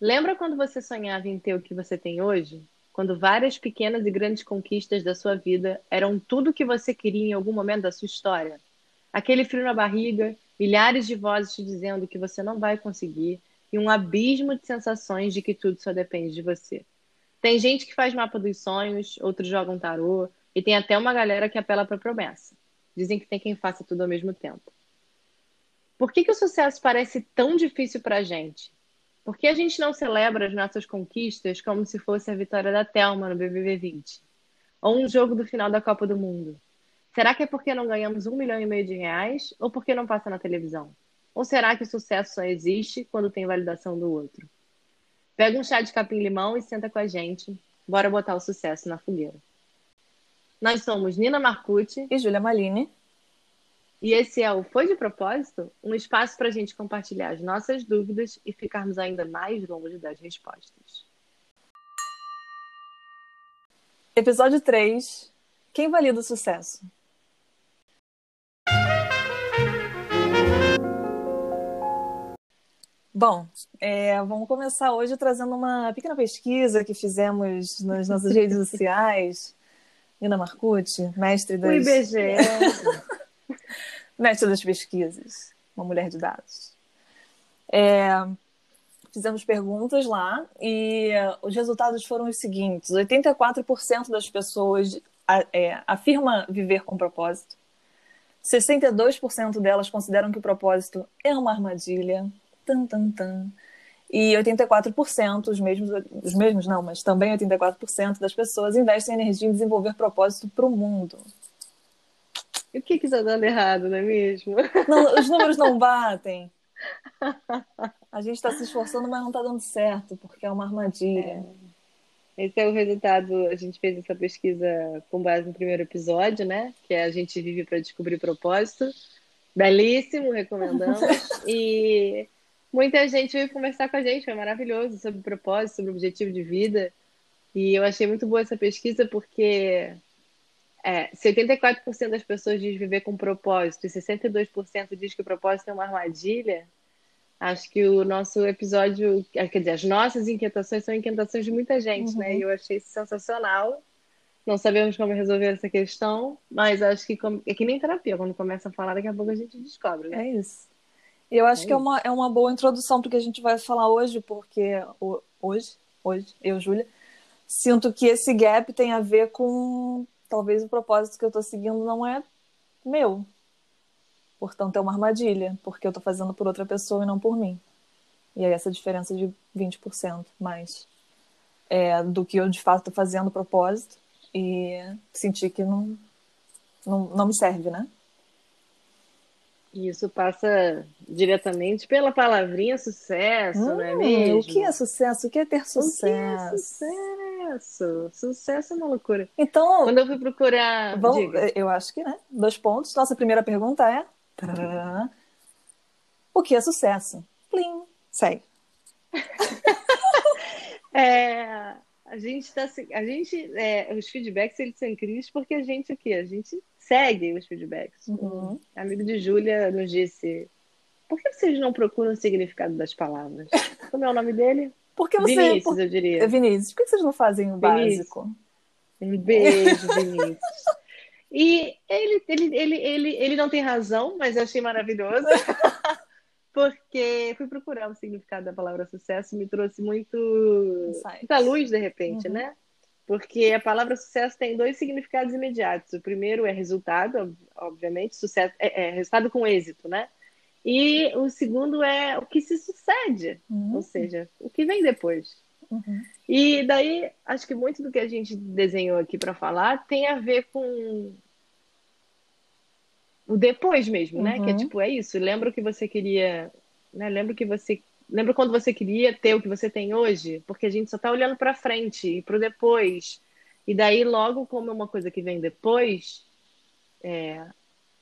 Lembra quando você sonhava em ter o que você tem hoje? Quando várias pequenas e grandes conquistas da sua vida eram tudo o que você queria em algum momento da sua história? Aquele frio na barriga, milhares de vozes te dizendo que você não vai conseguir e um abismo de sensações de que tudo só depende de você. Tem gente que faz mapa dos sonhos, outros jogam tarô e tem até uma galera que apela para promessa. Dizem que tem quem faça tudo ao mesmo tempo. Por que, que o sucesso parece tão difícil para a gente? Por que a gente não celebra as nossas conquistas como se fosse a vitória da Thelma no BBB 20? Ou um jogo do final da Copa do Mundo? Será que é porque não ganhamos um milhão e meio de reais ou porque não passa na televisão? Ou será que o sucesso só existe quando tem validação do outro? Pega um chá de capim-limão e senta com a gente. Bora botar o sucesso na fogueira. Nós somos Nina Marcucci e Júlia Malini. E esse é o Foi de Propósito um espaço para a gente compartilhar as nossas dúvidas e ficarmos ainda mais longe das respostas. Episódio 3 Quem valida o sucesso? Bom, é, vamos começar hoje trazendo uma pequena pesquisa que fizemos nas nossas redes sociais. Nina Marcucci, mestre das... O IBGE. mestre das pesquisas, uma mulher de dados. É, fizemos perguntas lá e os resultados foram os seguintes: 84% das pessoas é, afirma viver com propósito, 62% delas consideram que o propósito é uma armadilha, tan, tan, tan. E 84%, os mesmos, os mesmos não, mas também 84% das pessoas investem energia em desenvolver propósito para o mundo. E o que que está dando errado, não é mesmo? Não, os números não batem. A gente está se esforçando, mas não está dando certo, porque é uma armadilha. É. Esse é o resultado. A gente fez essa pesquisa com base no primeiro episódio, né? Que é A gente vive para descobrir propósito. Belíssimo, recomendamos. e muita gente veio conversar com a gente, foi maravilhoso, sobre propósito, sobre objetivo de vida. E eu achei muito boa essa pesquisa porque é, se 84% das pessoas diz viver com propósito e 62% diz que o propósito é uma armadilha, acho que o nosso episódio, quer dizer, as nossas inquietações são inquietações de muita gente, né? uhum. né? E eu achei sensacional. Não sabemos como resolver essa questão, mas acho que é que nem terapia, quando começa a falar, daqui a pouco a gente descobre, né? É isso. E eu acho é que é uma, é uma boa introdução para o que a gente vai falar hoje, porque hoje, hoje, eu, Júlia, sinto que esse gap tem a ver com talvez o propósito que eu estou seguindo não é meu. Portanto, é uma armadilha, porque eu estou fazendo por outra pessoa e não por mim. E aí essa diferença de 20% mais é, do que eu de fato estou fazendo propósito e sentir que não, não, não me serve, né? E isso passa diretamente pela palavrinha sucesso, hum, não é mesmo? O que é sucesso? O que é ter sucesso? O que é sucesso? Sucesso é uma loucura. Então, quando eu fui procurar. Vamos, eu acho que, né? Dois pontos. Nossa primeira pergunta é: O que é sucesso? Plim, segue. é, a gente tá. A gente. É, os feedbacks eles são incríveis porque a gente o? A gente segue os feedbacks. Uhum. Um amigo de Júlia nos disse: por que vocês não procuram o significado das palavras? Como é o nome dele? Porque você, Vinícius, por... eu diria. Vinícius, por que vocês não fazem o Vinícius. básico? Um beijo, Vinícius. E ele, ele, ele, ele, ele não tem razão, mas eu achei maravilhoso. porque fui procurar o significado da palavra sucesso e me trouxe muito, muita luz, de repente, uhum. né? Porque a palavra sucesso tem dois significados imediatos. O primeiro é resultado, obviamente, sucesso é, é resultado com êxito, né? E o segundo é o que se sucede, uhum. ou seja, o que vem depois. Uhum. E daí, acho que muito do que a gente desenhou aqui para falar tem a ver com o depois mesmo, né? Que é uhum. tipo, é isso. Lembra o que você queria, né? Lembra que você Lembra quando você queria ter o que você tem hoje? Porque a gente só está olhando para frente e para o depois. E daí, logo, como é uma coisa que vem depois, é,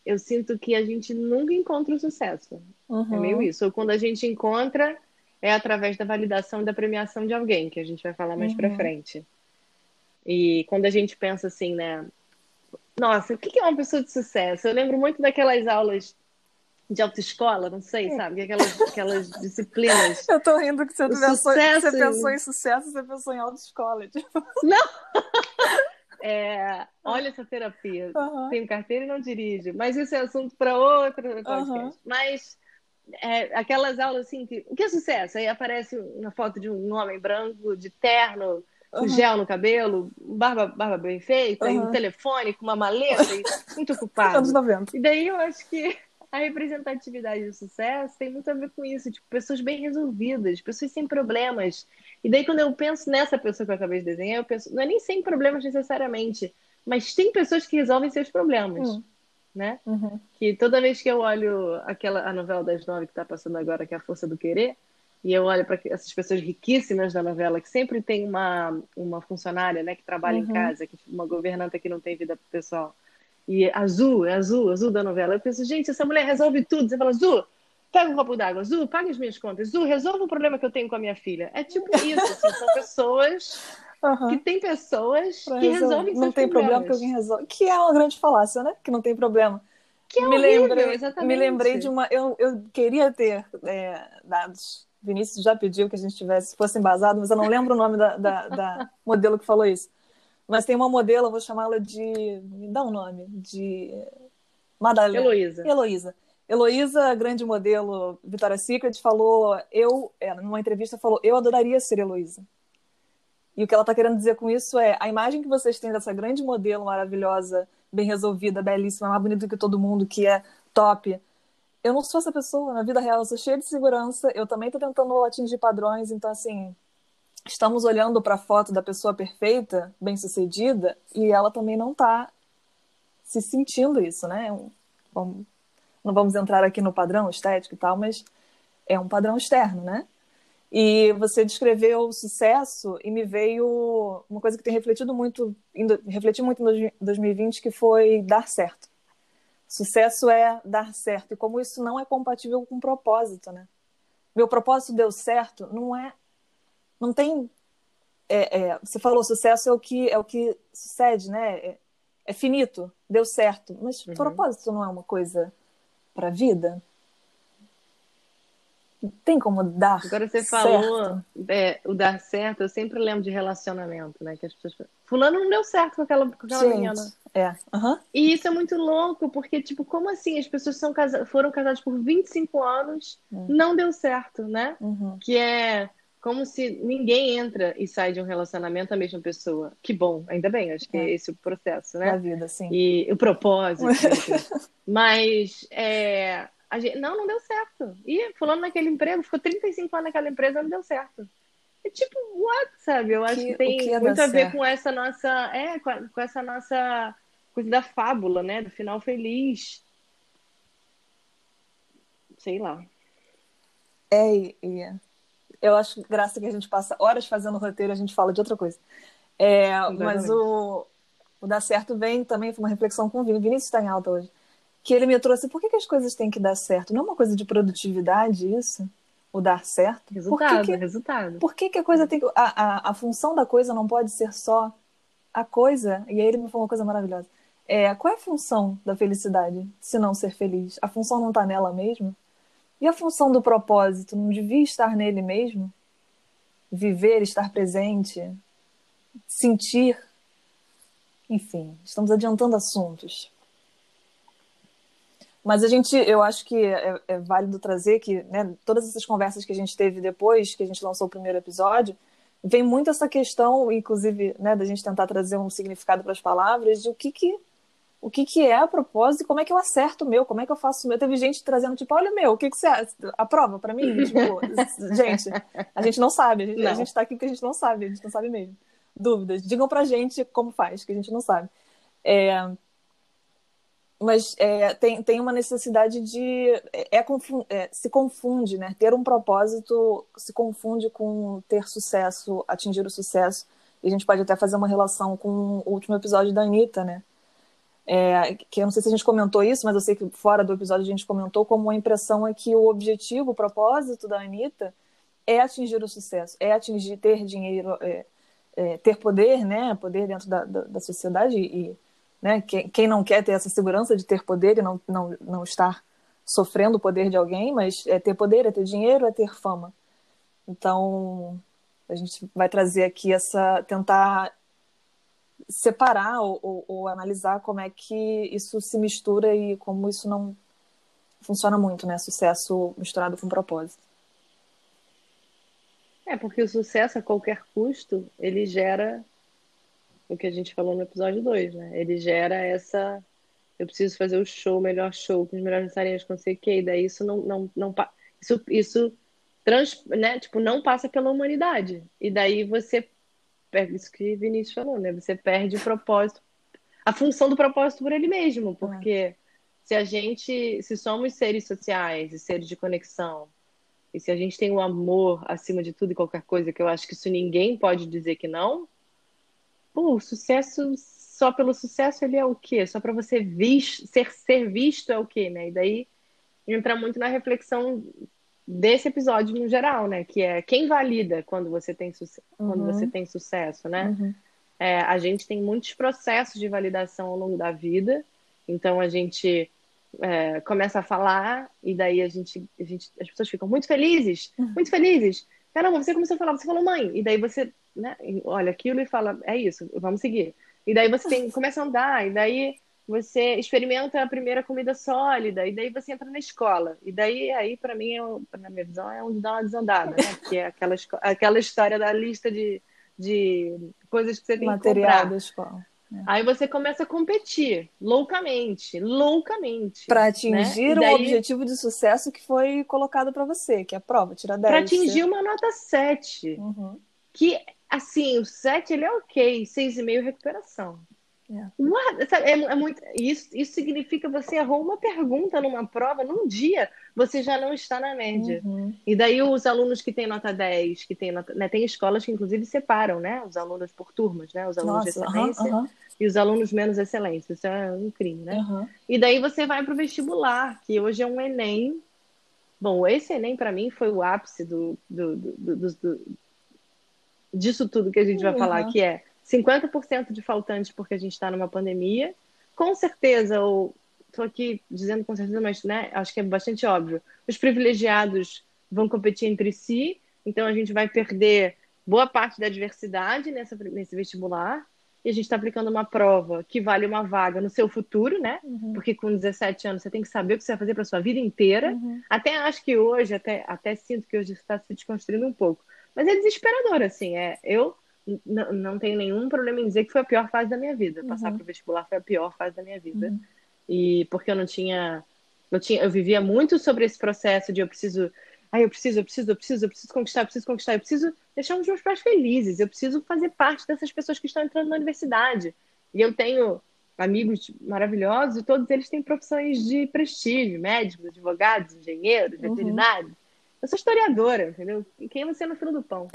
eu sinto que a gente nunca encontra o sucesso. Uhum. É meio isso. Ou quando a gente encontra, é através da validação e da premiação de alguém, que a gente vai falar mais uhum. para frente. E quando a gente pensa assim, né? Nossa, o que é uma pessoa de sucesso? Eu lembro muito daquelas aulas de autoescola, não sei, sabe? Aquelas, aquelas disciplinas. Eu tô rindo que você, pensou, sucesso... você pensou em sucesso, você pensou em autoescola. Tipo. Não! É, olha essa terapia. Uhum. Tenho carteira e não dirijo. Mas isso é assunto para outro podcast. Uhum. Mas é, aquelas aulas assim, que, o que é sucesso? Aí aparece uma foto de um homem branco, de terno, com uhum. gel no cabelo, barba, barba bem feita, uhum. e um telefone com uma maleta, e muito ocupado. Anos 90. E daí eu acho que a representatividade do sucesso tem muito a ver com isso, tipo, pessoas bem resolvidas, pessoas sem problemas, e daí, quando eu penso nessa pessoa que eu acabei de desenhar, eu penso, não é nem sem problemas necessariamente, mas tem pessoas que resolvem seus problemas. Uhum. Né? Uhum. Que toda vez que eu olho aquela a novela das nove que está passando agora, que é A Força do Querer, e eu olho para essas pessoas riquíssimas da novela, que sempre tem uma, uma funcionária né, que trabalha uhum. em casa, que uma governanta que não tem vida pessoal. E azul, é azul, azul da novela. Eu penso, gente, essa mulher resolve tudo. Você fala, azul, pega um copo d'água, Zu, paga as minhas contas, Zu, resolva o problema que eu tenho com a minha filha. É tipo isso, assim, são pessoas uhum. que tem pessoas pra que resolvem Não tem problemas. problema que alguém resolve. Que é uma grande falácia, né? Que não tem problema. Que é me horrível, lembrei, exatamente. Me lembrei de uma. Eu, eu queria ter é, dados. Vinícius já pediu que a gente tivesse, fosse embasado, mas eu não lembro o nome da, da, da modelo que falou isso. Mas tem uma modelo, eu vou chamá-la de. Me dá um nome. De. Madalena. Heloísa. Heloísa. Heloísa, grande modelo Vitória Secret, falou, eu, é, numa entrevista, falou, eu adoraria ser Heloísa. E o que ela está querendo dizer com isso é, a imagem que vocês têm dessa grande modelo maravilhosa, bem resolvida, belíssima, mais bonita que todo mundo, que é top. Eu não sou essa pessoa, na vida real eu sou cheia de segurança, eu também estou tentando atingir padrões, então assim, estamos olhando para a foto da pessoa perfeita, bem-sucedida, e ela também não está se sentindo isso, né? Não vamos entrar aqui no padrão estético e tal, mas é um padrão externo, né? E você descreveu o sucesso e me veio uma coisa que tem refletido muito, refleti muito em 2020, que foi dar certo. Sucesso é dar certo. E como isso não é compatível com propósito, né? Meu propósito deu certo, não é. Não tem. É, é, você falou sucesso é o que é o que sucede, né? É, é finito, deu certo. Mas uhum. propósito não é uma coisa para a vida? Tem como dar Agora você certo? falou é, o dar certo, eu sempre lembro de relacionamento, né? Que as pessoas Fulano não deu certo com aquela, com aquela Gente, menina. É. Uhum. E isso é muito louco, porque, tipo, como assim? As pessoas são casa... foram casadas por 25 anos, uhum. não deu certo, né? Uhum. Que é como se ninguém entra e sai de um relacionamento a mesma pessoa. Que bom, ainda bem, acho que é, é esse o processo, né? Da vida, sim. E o propósito. Mas é, gente, não, não deu certo. E fulano naquele emprego, ficou 35 anos naquela empresa, não deu certo. É tipo, what, sabe? Eu acho que, que tem que muito a ver certo? com essa nossa. É, com, a, com essa nossa coisa da fábula, né? Do final feliz. Sei lá. É, e eu acho graça que a gente passa horas fazendo roteiro a gente fala de outra coisa. É, mas o, o Dar Certo vem também, foi uma reflexão com o Vini. Vinícius está em alta hoje. Que ele me trouxe, por que, que as coisas têm que dar certo? Não é uma coisa de produtividade isso? O dar certo? Resultado, por que que, resultado. Por que, que a coisa tem que. A, a, a função da coisa não pode ser só a coisa. E aí ele me falou uma coisa maravilhosa. É, qual é a função da felicidade, se não ser feliz? A função não está nela mesmo? E a função do propósito não devia estar nele mesmo? Viver, estar presente, sentir. Enfim, estamos adiantando assuntos. Mas a gente, eu acho que é, é válido trazer que né, todas essas conversas que a gente teve depois que a gente lançou o primeiro episódio, vem muito essa questão, inclusive, né, da gente tentar trazer um significado para as palavras de o que, que o que, que é a propósito e como é que eu acerto o meu, como é que eu faço o meu. Teve gente trazendo, tipo, olha meu, o que, que você aprova para mim? tipo, gente, a gente não sabe, a gente, a gente tá aqui porque a gente não sabe, a gente não sabe mesmo. Dúvidas, digam pra gente como faz, que a gente não sabe. É, mas é, tem, tem uma necessidade de. É, é, é, se confunde, né? Ter um propósito se confunde com ter sucesso, atingir o sucesso. E a gente pode até fazer uma relação com o último episódio da Anitta, né? É, que eu não sei se a gente comentou isso, mas eu sei que fora do episódio a gente comentou como a impressão é que o objetivo, o propósito da Anitta é atingir o sucesso, é atingir, ter dinheiro, é, é, ter poder, né, poder dentro da, da, da sociedade e né, quem, quem, não quer ter essa segurança de ter poder e não, não, não estar sofrendo o poder de alguém, mas é ter poder, é ter dinheiro, é ter fama. Então, a gente vai trazer aqui essa. tentar separar ou, ou, ou, analisar como é que isso se mistura e como isso não funciona muito, né? Sucesso misturado com propósito. É, porque o sucesso a qualquer custo, ele gera o que a gente falou no episódio 2, né? Ele gera essa. Eu preciso fazer o show, o melhor show, com os melhores dançarinos, com sei o quê, e daí isso não. não, não isso, isso trans, né? tipo, não passa pela humanidade. E daí você perde isso que Vinícius falou, né? Você perde o propósito, a função do propósito por ele mesmo, porque é. se a gente, se somos seres sociais e seres de conexão, e se a gente tem o amor acima de tudo e qualquer coisa, que eu acho que isso ninguém pode dizer que não, pô, o sucesso só pelo sucesso ele é o quê? Só para você vis, ser ser visto é o quê, né? E daí entra muito na reflexão desse episódio no geral, né? Que é quem valida quando você tem, uhum. quando você tem sucesso, né? Uhum. É, a gente tem muitos processos de validação ao longo da vida, então a gente é, começa a falar e daí a gente, a gente, as pessoas ficam muito felizes, uhum. muito felizes. Caramba, você começou a falar, você falou mãe, e daí você, né, olha aquilo e fala, é isso, vamos seguir. E daí você tem, começa a andar, e daí você experimenta a primeira comida sólida, e daí você entra na escola. E daí, aí, para mim, é, na minha visão, é onde dá uma desandada, né? Que é aquela, aquela história da lista de, de coisas que você tem Material que comprar. da escola. É. Aí você começa a competir loucamente, loucamente. Para atingir né? daí... o objetivo de sucesso que foi colocado para você, que é a prova, tirar 10. Para atingir uma nota 7. Uhum. Que, assim, o 7 ele é ok, 6,5 recuperação. É. é, é, muito, isso, isso significa você errou uma pergunta numa prova, num dia, você já não está na média. Uhum. E daí os alunos que têm nota 10, que têm nota. Né, tem escolas que inclusive separam, né? Os alunos por turmas, né? Os alunos Nossa, de excelência uhum, uhum. e os alunos menos excelentes. Isso é um crime, né? E daí você vai para o vestibular, que hoje é um Enem. Bom, esse Enem para mim foi o ápice do, do, do, do, disso tudo que a gente vai falar, que é 50% de faltantes porque a gente está numa pandemia. Com certeza, ou estou aqui dizendo com certeza, mas né, acho que é bastante óbvio. Os privilegiados vão competir entre si, então a gente vai perder boa parte da diversidade nessa, nesse vestibular. E a gente está aplicando uma prova que vale uma vaga no seu futuro, né? Uhum. Porque com 17 anos você tem que saber o que você vai fazer para sua vida inteira. Uhum. Até acho que hoje, até, até sinto que hoje está se desconstruindo um pouco. Mas é desesperador, assim. É, eu não, não tenho nenhum problema em dizer que foi a pior fase da minha vida. Uhum. Passar para o vestibular foi a pior fase da minha vida. Uhum. E porque eu não tinha, eu tinha. Eu vivia muito sobre esse processo de eu preciso. Ai, eu preciso, eu preciso, eu preciso, eu preciso conquistar, eu preciso conquistar, eu preciso deixar os meus pais felizes, eu preciso fazer parte dessas pessoas que estão entrando na universidade. E eu tenho amigos maravilhosos e todos eles têm profissões de prestígio, médicos, advogados, engenheiros, uhum. Eu sou historiadora, entendeu? Quem é você no filo do pão?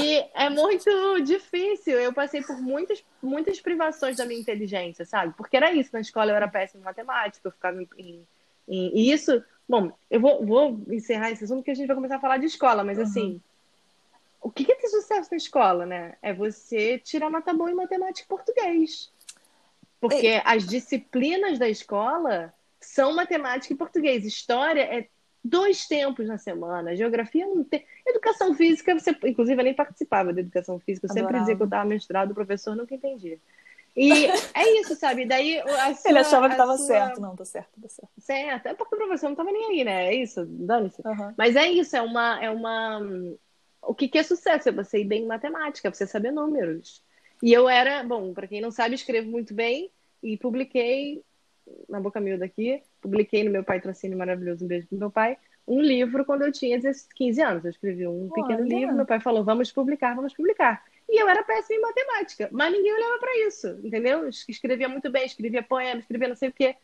e é muito difícil. Eu passei por muitas, muitas privações da minha inteligência, sabe? Porque era isso. Na escola eu era péssima em matemática, eu ficava em. em, em... E isso. Bom, eu vou, vou encerrar esse assunto porque a gente vai começar a falar de escola, mas uhum. assim. O que é ter sucesso na escola, né? É você tirar nota boa em matemática e português. Porque Ei. as disciplinas da escola são matemática e português. História é dois tempos na semana. Geografia não tem. Educação física, você, inclusive, eu nem participava da educação física. Eu sempre dizia que eu estava mestrado, o professor nunca entendia. E é isso, sabe? Daí sua, Ele achava que estava sua... certo. Não, tá certo, tá certo. Certo. É porque o professor não estava nem aí, né? É isso, dane-se. Uhum. Mas é isso, é uma. É uma... O que, que é sucesso? É você ir bem em matemática, você saber números. E eu era, bom, para quem não sabe, escrevo muito bem e publiquei na boca miúda aqui, publiquei no meu patrocínio maravilhoso, um beijo pro meu pai, um livro quando eu tinha 15 anos. Eu escrevi um pequeno Olha. livro, meu pai falou, vamos publicar, vamos publicar. E eu era péssima em matemática, mas ninguém olhava para isso, entendeu? Escrevia muito bem, escrevia poema, escrevia não sei o quê.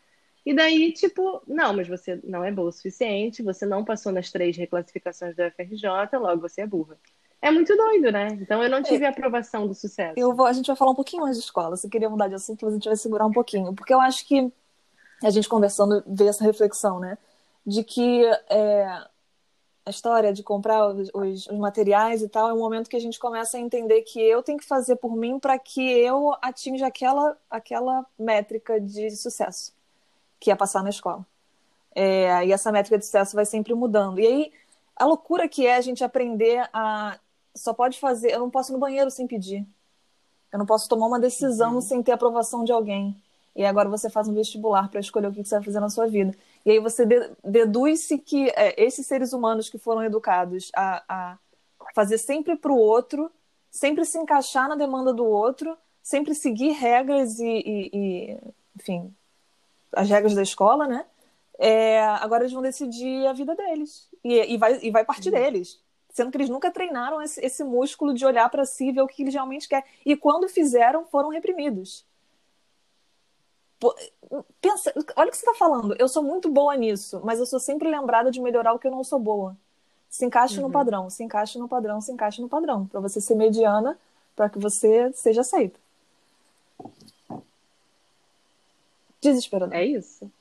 E daí, tipo, não, mas você não é boa o suficiente, você não passou nas três reclassificações da FRJ, logo você é burra. É muito doido, né? Então eu não tive é. a aprovação do sucesso. Eu vou, a gente vai falar um pouquinho mais de escola. Você queria mudar de assunto, mas a gente vai segurar um pouquinho. Porque eu acho que a gente conversando vê essa reflexão, né? De que é, a história de comprar os, os, os, materiais e tal é um momento que a gente começa a entender que eu tenho que fazer por mim para que eu atinja aquela, aquela métrica de sucesso, que é passar na escola. É, e essa métrica de sucesso vai sempre mudando. E aí, a loucura que é a gente aprender a. Só pode fazer. Eu não posso ir no banheiro sem pedir. Eu não posso tomar uma decisão uhum. sem ter aprovação de alguém. E agora você faz um vestibular para escolher o que você vai fazer na sua vida. E aí você deduz-se que é, esses seres humanos que foram educados a, a fazer sempre para o outro, sempre se encaixar na demanda do outro, sempre seguir regras e, e, e enfim, as regras da escola, né? É, agora eles vão decidir a vida deles. E, e, vai, e vai partir uhum. deles. Sendo que eles nunca treinaram esse, esse músculo de olhar para si e ver o que eles realmente querem. E quando fizeram, foram reprimidos. Pensa, olha o que você está falando. Eu sou muito boa nisso, mas eu sou sempre lembrada de melhorar o que eu não sou boa. Se encaixe uhum. no padrão, se encaixe no padrão, se encaixe no padrão. Para você ser mediana, para que você seja aceita. Desesperador. É isso.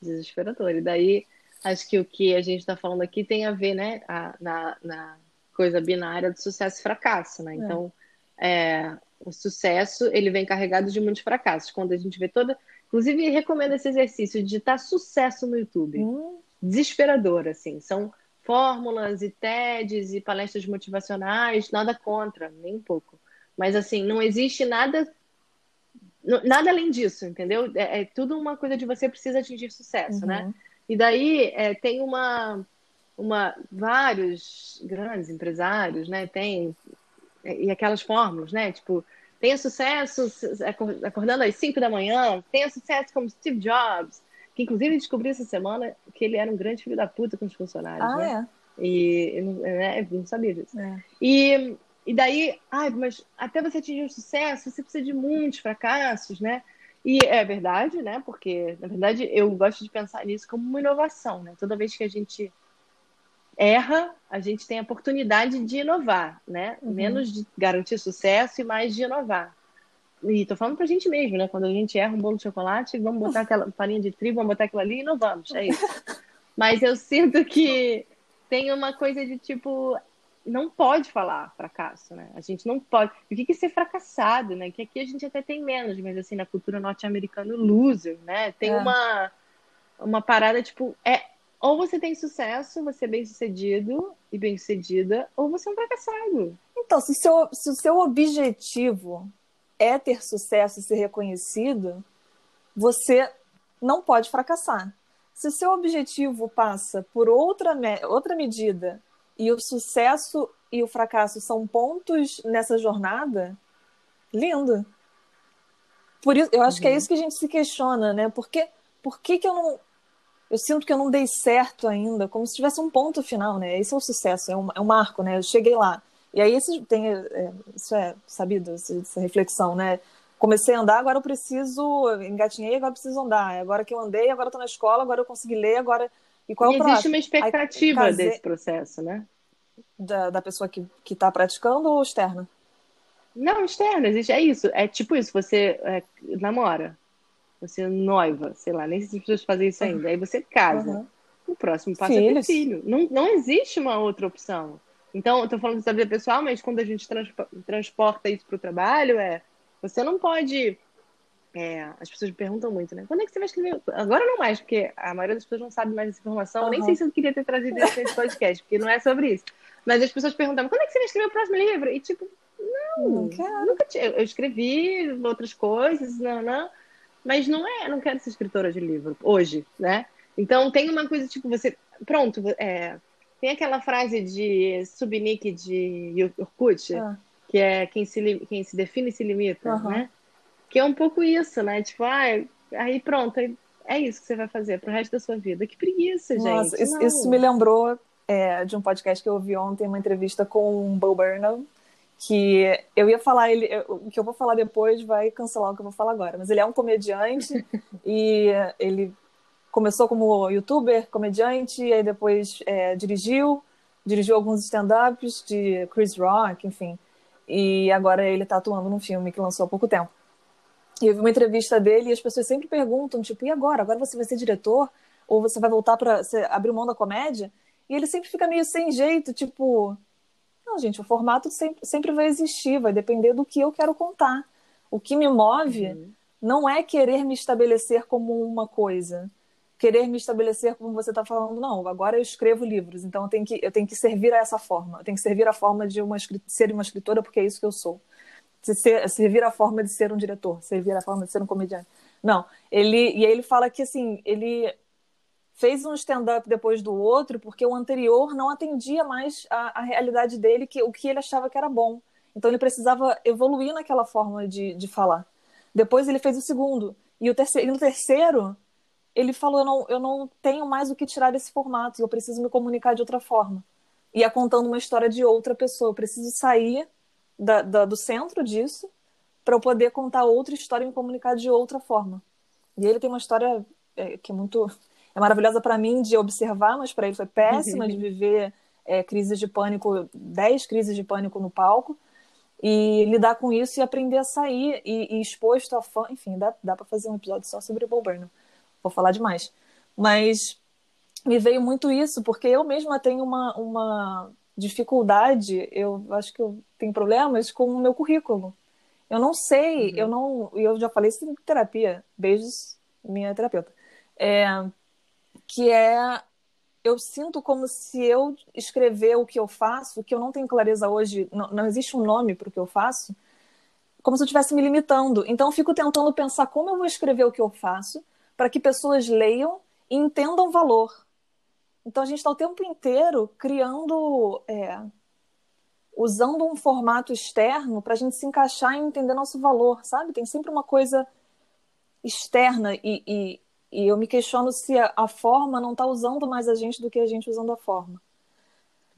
Desesperador. E daí, acho que o que a gente está falando aqui tem a ver, né, a, na, na coisa binária do sucesso e fracasso, né? É. Então, é, o sucesso, ele vem carregado de muitos fracassos. Quando a gente vê toda... Inclusive, recomendo esse exercício de digitar sucesso no YouTube. Hum. Desesperador, assim. São fórmulas e TEDs e palestras motivacionais, nada contra, nem um pouco. Mas, assim, não existe nada nada além disso, entendeu? É, é, tudo uma coisa de você precisa atingir sucesso, né? uhum. né? E daí é, tem uma, uma vários grandes empresários, né? Tem e aquelas fórmulas, né? Tipo, tenha sucesso acordando às 5 da manhã, tenha sucesso como Steve Jobs, que inclusive descobri essa semana que ele era um grande filho da puta com os funcionários, ah, né? É? E não, né, não sabia disso. É. E e daí, ai, mas até você atingir o sucesso, você precisa de muitos fracassos, né? E é verdade, né? Porque, na verdade, eu gosto de pensar nisso como uma inovação, né? Toda vez que a gente erra, a gente tem a oportunidade de inovar, né? Uhum. Menos de garantir sucesso e mais de inovar. E tô falando pra gente mesmo, né? Quando a gente erra um bolo de chocolate, vamos botar aquela farinha de trigo, vamos botar aquilo ali e inovamos, é isso. Mas eu sinto que tem uma coisa de tipo, não pode falar fracasso, né? A gente não pode. O que é ser fracassado, né? Que aqui a gente até tem menos, mas assim, na cultura norte-americana, loser, né? Tem é. uma, uma parada, tipo, é ou você tem sucesso, você é bem sucedido e bem sucedida, ou você é um fracassado. Então, se, seu, se o seu objetivo é ter sucesso e ser reconhecido, você não pode fracassar. Se o seu objetivo passa por outra, outra medida e o sucesso e o fracasso são pontos nessa jornada, lindo. Por isso, eu acho uhum. que é uhum. isso que a gente se questiona, né? Por que, por que, que eu não. Eu sinto que eu não dei certo ainda, como se tivesse um ponto final, né? Esse é o sucesso, é um, é um marco, né? Eu cheguei lá. E aí esse, tem, é, isso é sabido, essa reflexão, né? Comecei a andar, agora eu preciso, engatinhei, agora eu preciso andar. Agora que eu andei, agora eu tô na escola, agora eu consegui ler, agora e qual e é o existe uma expectativa Aí, desse processo, né? Da, da pessoa que está praticando ou externa? Não, externa, existe. É isso. É tipo isso, você é, namora, você noiva, sei lá, nem se as pessoas fazem isso ainda. Aí você casa. Uhum. O próximo passo Filhos. é ter filho. Não, não existe uma outra opção. Então, eu tô falando da vida pessoal, mas quando a gente transporta isso para o trabalho, é você não pode é, as pessoas me perguntam muito, né? Quando é que você vai escrever? Agora não mais, porque a maioria das pessoas não sabe mais essa informação. Uhum. Nem sei se eu queria ter trazido isso nesse podcast, porque não é sobre isso. Mas as pessoas perguntam, quando é que você vai escrever o próximo livro? E tipo, não, não nunca tinha. Eu escrevi outras coisas, não, não. Mas não é, não quero ser escritora de livro hoje, né? Então tem uma coisa tipo, você. Pronto, é, tem aquela frase de Subnik de Orkut, ah. que é quem se, quem se define se limita, uhum. né? Que é um pouco isso, né? Tipo, ah, aí pronto, é isso que você vai fazer pro resto da sua vida. Que preguiça, Nossa, gente. Isso, isso, me lembrou é, de um podcast que eu ouvi ontem, uma entrevista com o Bo Burnham, que eu ia falar, ele, o que eu vou falar depois vai cancelar o que eu vou falar agora, mas ele é um comediante e ele começou como youtuber, comediante, e aí depois é, dirigiu, dirigiu alguns stand-ups de Chris Rock, enfim, e agora ele está atuando num filme que lançou há pouco tempo. E eu vi uma entrevista dele e as pessoas sempre perguntam, tipo, e agora? Agora você vai ser diretor? Ou você vai voltar para abrir mão da comédia? E ele sempre fica meio sem jeito, tipo, não, gente, o formato sempre, sempre vai existir, vai depender do que eu quero contar. O que me move uhum. não é querer me estabelecer como uma coisa, querer me estabelecer como você está falando, não, agora eu escrevo livros, então eu tenho, que, eu tenho que servir a essa forma, eu tenho que servir a forma de uma, ser uma escritora porque é isso que eu sou. Ser, servir a forma de ser um diretor, servir a forma de ser um comediante. Não, ele e aí ele fala que assim, ele fez um stand-up depois do outro porque o anterior não atendia mais a, a realidade dele, que o que ele achava que era bom. Então ele precisava evoluir naquela forma de, de falar. Depois ele fez o segundo. E, o terceiro, e no terceiro, ele falou: eu não, eu não tenho mais o que tirar desse formato, eu preciso me comunicar de outra forma. E é contando uma história de outra pessoa. Eu preciso sair da, da, do centro disso para eu poder contar outra história e me comunicar de outra forma. E ele tem uma história é, que é muito. É maravilhosa para mim de observar, mas para ele foi péssima de viver é, crises de pânico, 10 crises de pânico no palco e lidar com isso e aprender a sair e, e exposto a fã. Enfim, dá, dá para fazer um episódio só sobre Bob Burnham vou falar demais. Mas me veio muito isso, porque eu mesma tenho uma, uma dificuldade, eu acho que eu tenho problemas com o meu currículo. Eu não sei, uhum. eu não. Eu já falei isso em terapia, beijos, minha terapeuta. É, que é. Eu sinto como se eu escrever o que eu faço, que eu não tenho clareza hoje, não, não existe um nome para o que eu faço, como se eu estivesse me limitando. Então, eu fico tentando pensar como eu vou escrever o que eu faço, para que pessoas leiam e entendam valor. Então a gente está o tempo inteiro criando, é, usando um formato externo para a gente se encaixar e entender nosso valor, sabe? Tem sempre uma coisa externa e, e, e eu me questiono se a, a forma não está usando mais a gente do que a gente usando a forma.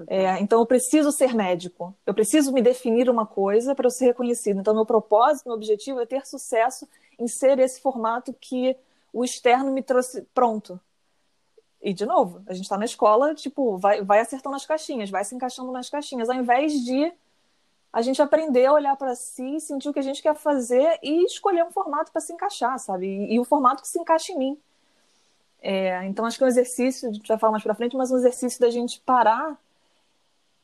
É, então eu preciso ser médico, eu preciso me definir uma coisa para eu ser reconhecido. Então meu propósito, meu objetivo é ter sucesso em ser esse formato que o externo me trouxe pronto. E, de novo, a gente está na escola, tipo, vai, vai acertando as caixinhas, vai se encaixando nas caixinhas, ao invés de a gente aprender a olhar para si, sentir o que a gente quer fazer e escolher um formato para se encaixar, sabe? E, e, o formato que se encaixa em mim. É, então, acho que é um exercício, a gente vai falar mais para frente, mas um exercício da gente parar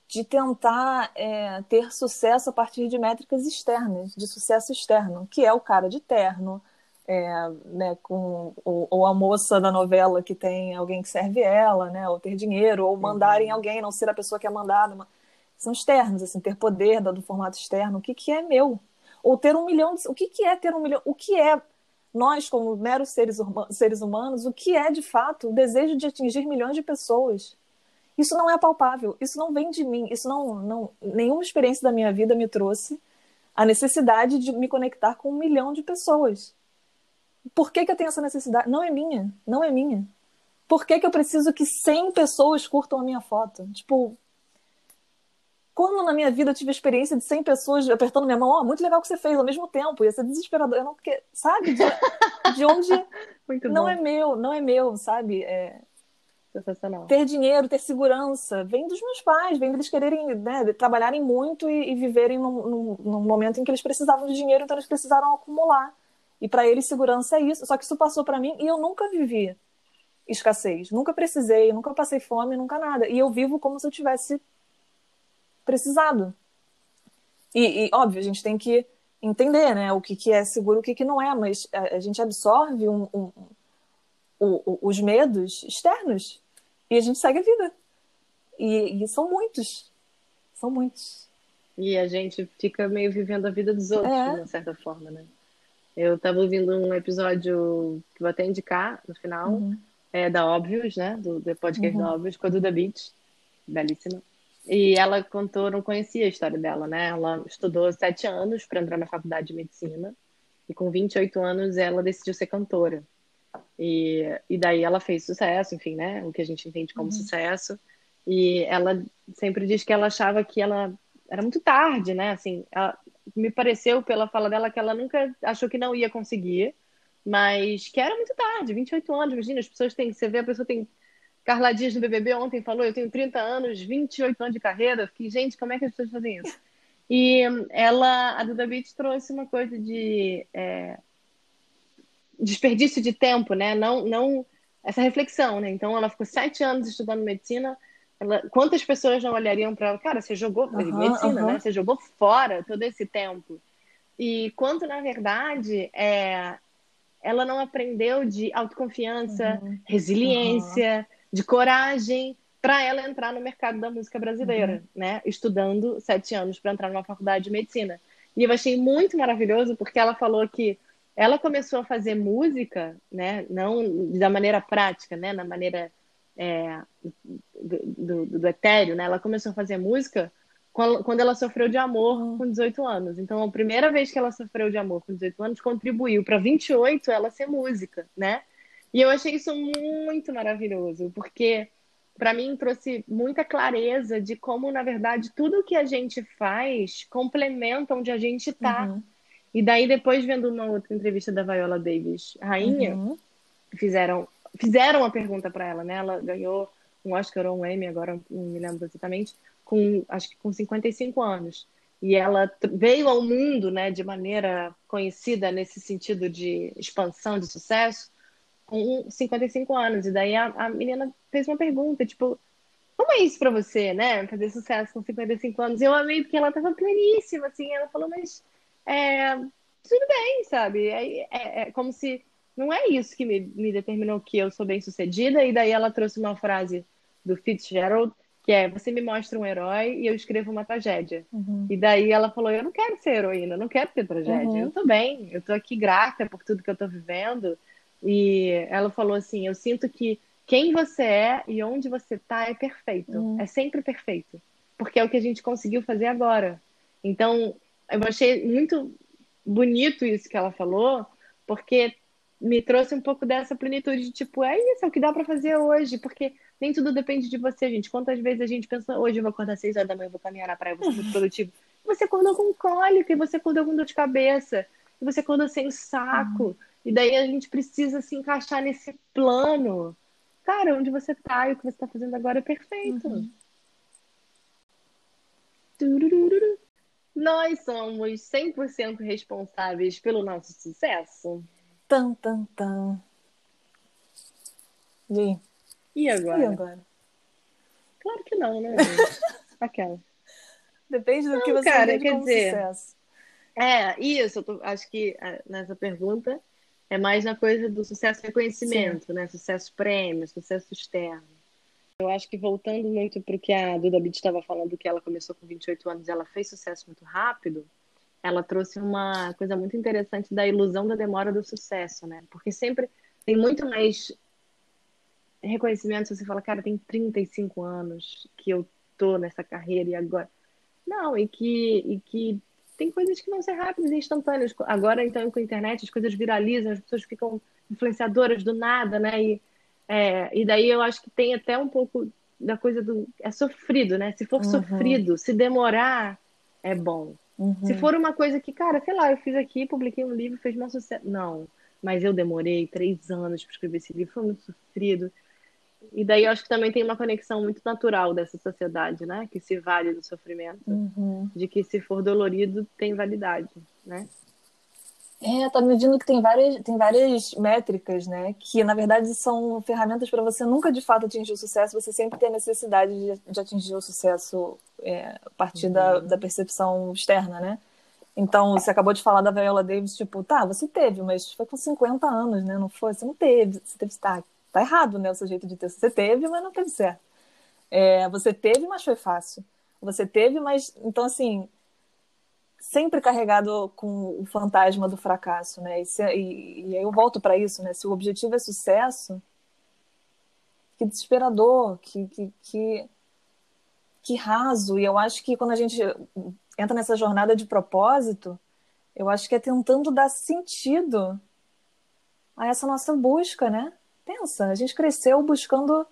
de tentar é, ter sucesso a partir de métricas externas, de sucesso externo, que é o cara de terno, é, né, com ou, ou, a moça da novela que tem alguém que serve ela, né, ou ter dinheiro, ou mandar em uhum. alguém, não ser a pessoa que é mandada. São externos, assim, ter poder do formato externo. O que, que é meu? Ou ter um milhão de... O que, que é ter um milhão? O que é nós, como meros seres, seres humanos, o que é de fato o desejo de atingir milhões de pessoas? Isso não é palpável, isso não vem de mim, isso não, não nenhuma experiência da minha vida me trouxe a necessidade de me conectar com um milhão de pessoas. Por que, que eu tenho essa necessidade? Não é minha, não é minha. Por que, que eu preciso que 100 pessoas curtam a minha foto? Tipo, quando na minha vida eu tive a experiência de 100 pessoas apertando minha mão, ó, oh, muito legal que você fez ao mesmo tempo, ia ser desesperador. Eu não, porque, sabe? De, de onde não é meu, não é meu, sabe? É... Sensacional. Ter dinheiro, ter segurança, vem dos meus pais, vem deles quererem, né, trabalharem muito e, e viverem num, num, num momento em que eles precisavam de dinheiro, então eles precisaram acumular. E para ele, segurança é isso. Só que isso passou para mim e eu nunca vivi escassez. Nunca precisei, nunca passei fome, nunca nada. E eu vivo como se eu tivesse precisado. E, e óbvio, a gente tem que entender né, o que, que é seguro e o que, que não é, mas a, a gente absorve um, um, um, os medos externos e a gente segue a vida. E, e, são muitos. São muitos. E a gente fica meio vivendo a vida dos outros, é. de uma certa forma, né? Eu estava ouvindo um episódio que vou até indicar no final, uhum. é, da Óbvios, né? Do, do podcast uhum. da Óbvios, com a Duda Beach, belíssima. E ela contou, não conhecia a história dela, né? Ela estudou sete anos para entrar na faculdade de medicina e com 28 anos ela decidiu ser cantora. E, e daí ela fez sucesso, enfim, né? O que a gente entende como uhum. sucesso. E ela sempre diz que ela achava que ela era muito tarde, né? Assim, ela, me pareceu pela fala dela que ela nunca achou que não ia conseguir, mas que era muito tarde, 28 anos, imagina, as pessoas têm, você vê a pessoa tem Carla Dias no BBB ontem falou, eu tenho 30 anos, 28 anos de carreira, fiquei, gente, como é que as pessoas fazem isso? E ela, a Duda Beat trouxe uma coisa de é, desperdício de tempo, né? Não, não essa reflexão, né? Então ela ficou sete anos estudando medicina, ela, quantas pessoas não olhariam para ela? Cara, você jogou uhum, medicina, uhum. né? Você jogou fora todo esse tempo. E quanto, na verdade, é, ela não aprendeu de autoconfiança, uhum. resiliência. De coragem para ela entrar no mercado da música brasileira, uhum. né? Estudando sete anos para entrar numa faculdade de medicina. E eu achei muito maravilhoso porque ela falou que ela começou a fazer música, né? Não da maneira prática, né? Na maneira é, do, do, do etéreo, né? Ela começou a fazer música quando ela sofreu de amor uhum. com 18 anos. Então, a primeira vez que ela sofreu de amor com 18 anos contribuiu para 28 ela ser música, né? E eu achei isso muito maravilhoso, porque para mim trouxe muita clareza de como, na verdade, tudo que a gente faz complementa onde a gente está. Uhum. E daí, depois, vendo uma outra entrevista da Viola Davis, rainha, uhum. fizeram, fizeram a pergunta para ela, né? Ela ganhou um Oscar ou um Emmy, agora não me lembro exatamente, com acho que com 55 anos. E ela veio ao mundo, né, de maneira conhecida nesse sentido de expansão, de sucesso, com 55 anos. E daí a, a menina fez uma pergunta, tipo, como é isso para você, né, fazer sucesso com 55 anos? E eu amei porque ela tava pleníssima, assim, ela falou, mas é, tudo bem, sabe? É, é, é, como se não é isso que me, me determinou que eu sou bem sucedida. E daí ela trouxe uma frase do Fitzgerald que é você me mostra um herói e eu escrevo uma tragédia. Uhum. E daí ela falou: Eu não quero ser heroína, não quero ter tragédia. Uhum. Eu tô bem, eu tô aqui grata por tudo que eu tô vivendo. E ela falou assim: Eu sinto que quem você é e onde você tá é perfeito. Uhum. É sempre perfeito. Porque é o que a gente conseguiu fazer agora. Então, eu achei muito bonito isso que ela falou, porque me trouxe um pouco dessa plenitude de tipo, é isso, é o que dá para fazer hoje, porque nem tudo depende de você, gente. Quantas vezes a gente pensa, hoje eu vou acordar às 6 horas da manhã, vou caminhar na praia, vou ser muito produtivo. Você acordou com cólica, e você acordou com dor de cabeça, e você acordou sem saco. Uhum. E daí a gente precisa se encaixar nesse plano. Cara, onde você tá e o que você tá fazendo agora é perfeito. Uhum. Nós somos 100% responsáveis pelo nosso sucesso. Tan, tan, tan. E e agora? E agora? Claro que não, né? Aquela. Depende do não, que você cara, quer dizer, sucesso. É, isso, eu tô, acho que é, nessa pergunta é mais na coisa do sucesso reconhecimento, Sim. né? Sucesso prêmio, sucesso externo. Eu acho que voltando muito para o que a Duda Beat estava falando, que ela começou com 28 anos e ela fez sucesso muito rápido, ela trouxe uma coisa muito interessante da ilusão da demora do sucesso, né? Porque sempre tem muito mais reconhecimento se você fala, cara, tem 35 anos que eu tô nessa carreira e agora. Não, e que, e que tem coisas que vão ser rápidas e instantâneas. Agora, então, com a internet, as coisas viralizam, as pessoas ficam influenciadoras do nada, né? E, é, e daí eu acho que tem até um pouco da coisa do. É sofrido, né? Se for uhum. sofrido, se demorar, é bom. Uhum. Se for uma coisa que, cara, sei lá, eu fiz aqui, publiquei um livro, fez um sucesso. Não, mas eu demorei três anos para escrever esse livro, foi muito sofrido. E daí eu acho que também tem uma conexão muito natural dessa sociedade, né? Que se vale do sofrimento. Uhum. De que se for dolorido, tem validade, né? É, tá medindo que tem várias, tem várias métricas, né? Que na verdade são ferramentas para você nunca de fato atingir o sucesso, você sempre tem a necessidade de, de atingir o sucesso é, a partir uhum. da, da percepção externa, né? Então, você acabou de falar da Viola Davis, tipo, tá, você teve, mas foi com 50 anos, né? Não foi? Você não teve. Você teve, tá, tá errado, né? O seu jeito de ter. Você teve, mas não teve certo. É, você teve, mas foi fácil. Você teve, mas. Então, assim. Sempre carregado com o fantasma do fracasso, né? E, se, e, e eu volto para isso, né? Se o objetivo é sucesso, que desesperador, que, que, que, que raso. E eu acho que quando a gente entra nessa jornada de propósito, eu acho que é tentando dar sentido a essa nossa busca, né? Pensa, a gente cresceu buscando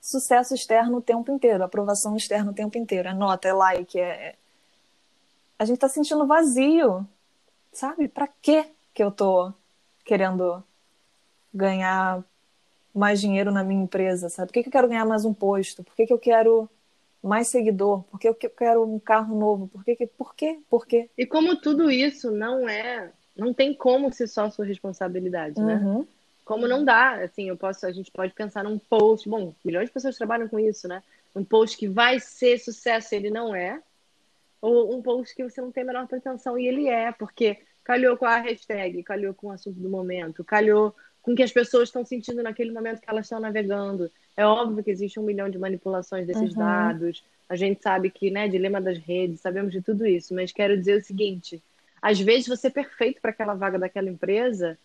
sucesso externo o tempo inteiro, aprovação externa o tempo inteiro. É nota, é like, é. é. A gente tá sentindo vazio, sabe? Para que que eu tô querendo ganhar mais dinheiro na minha empresa, sabe? Por que, que eu quero ganhar mais um posto? Por que, que eu quero mais seguidor? Por que eu quero um carro novo? Por que, que... Por quê? Por quê? E como tudo isso não é, não tem como ser só sua responsabilidade, né? Uhum. Como não dá, assim, eu posso, a gente pode pensar num post, bom, milhões de pessoas trabalham com isso, né? Um post que vai ser sucesso, ele não é, ou um post que você não tem a menor pretensão e ele é, porque calhou com a hashtag, calhou com o assunto do momento, calhou com o que as pessoas estão sentindo naquele momento que elas estão navegando. É óbvio que existe um milhão de manipulações desses uhum. dados. A gente sabe que, né, dilema das redes, sabemos de tudo isso, mas quero dizer o seguinte: às vezes você é perfeito para aquela vaga daquela empresa,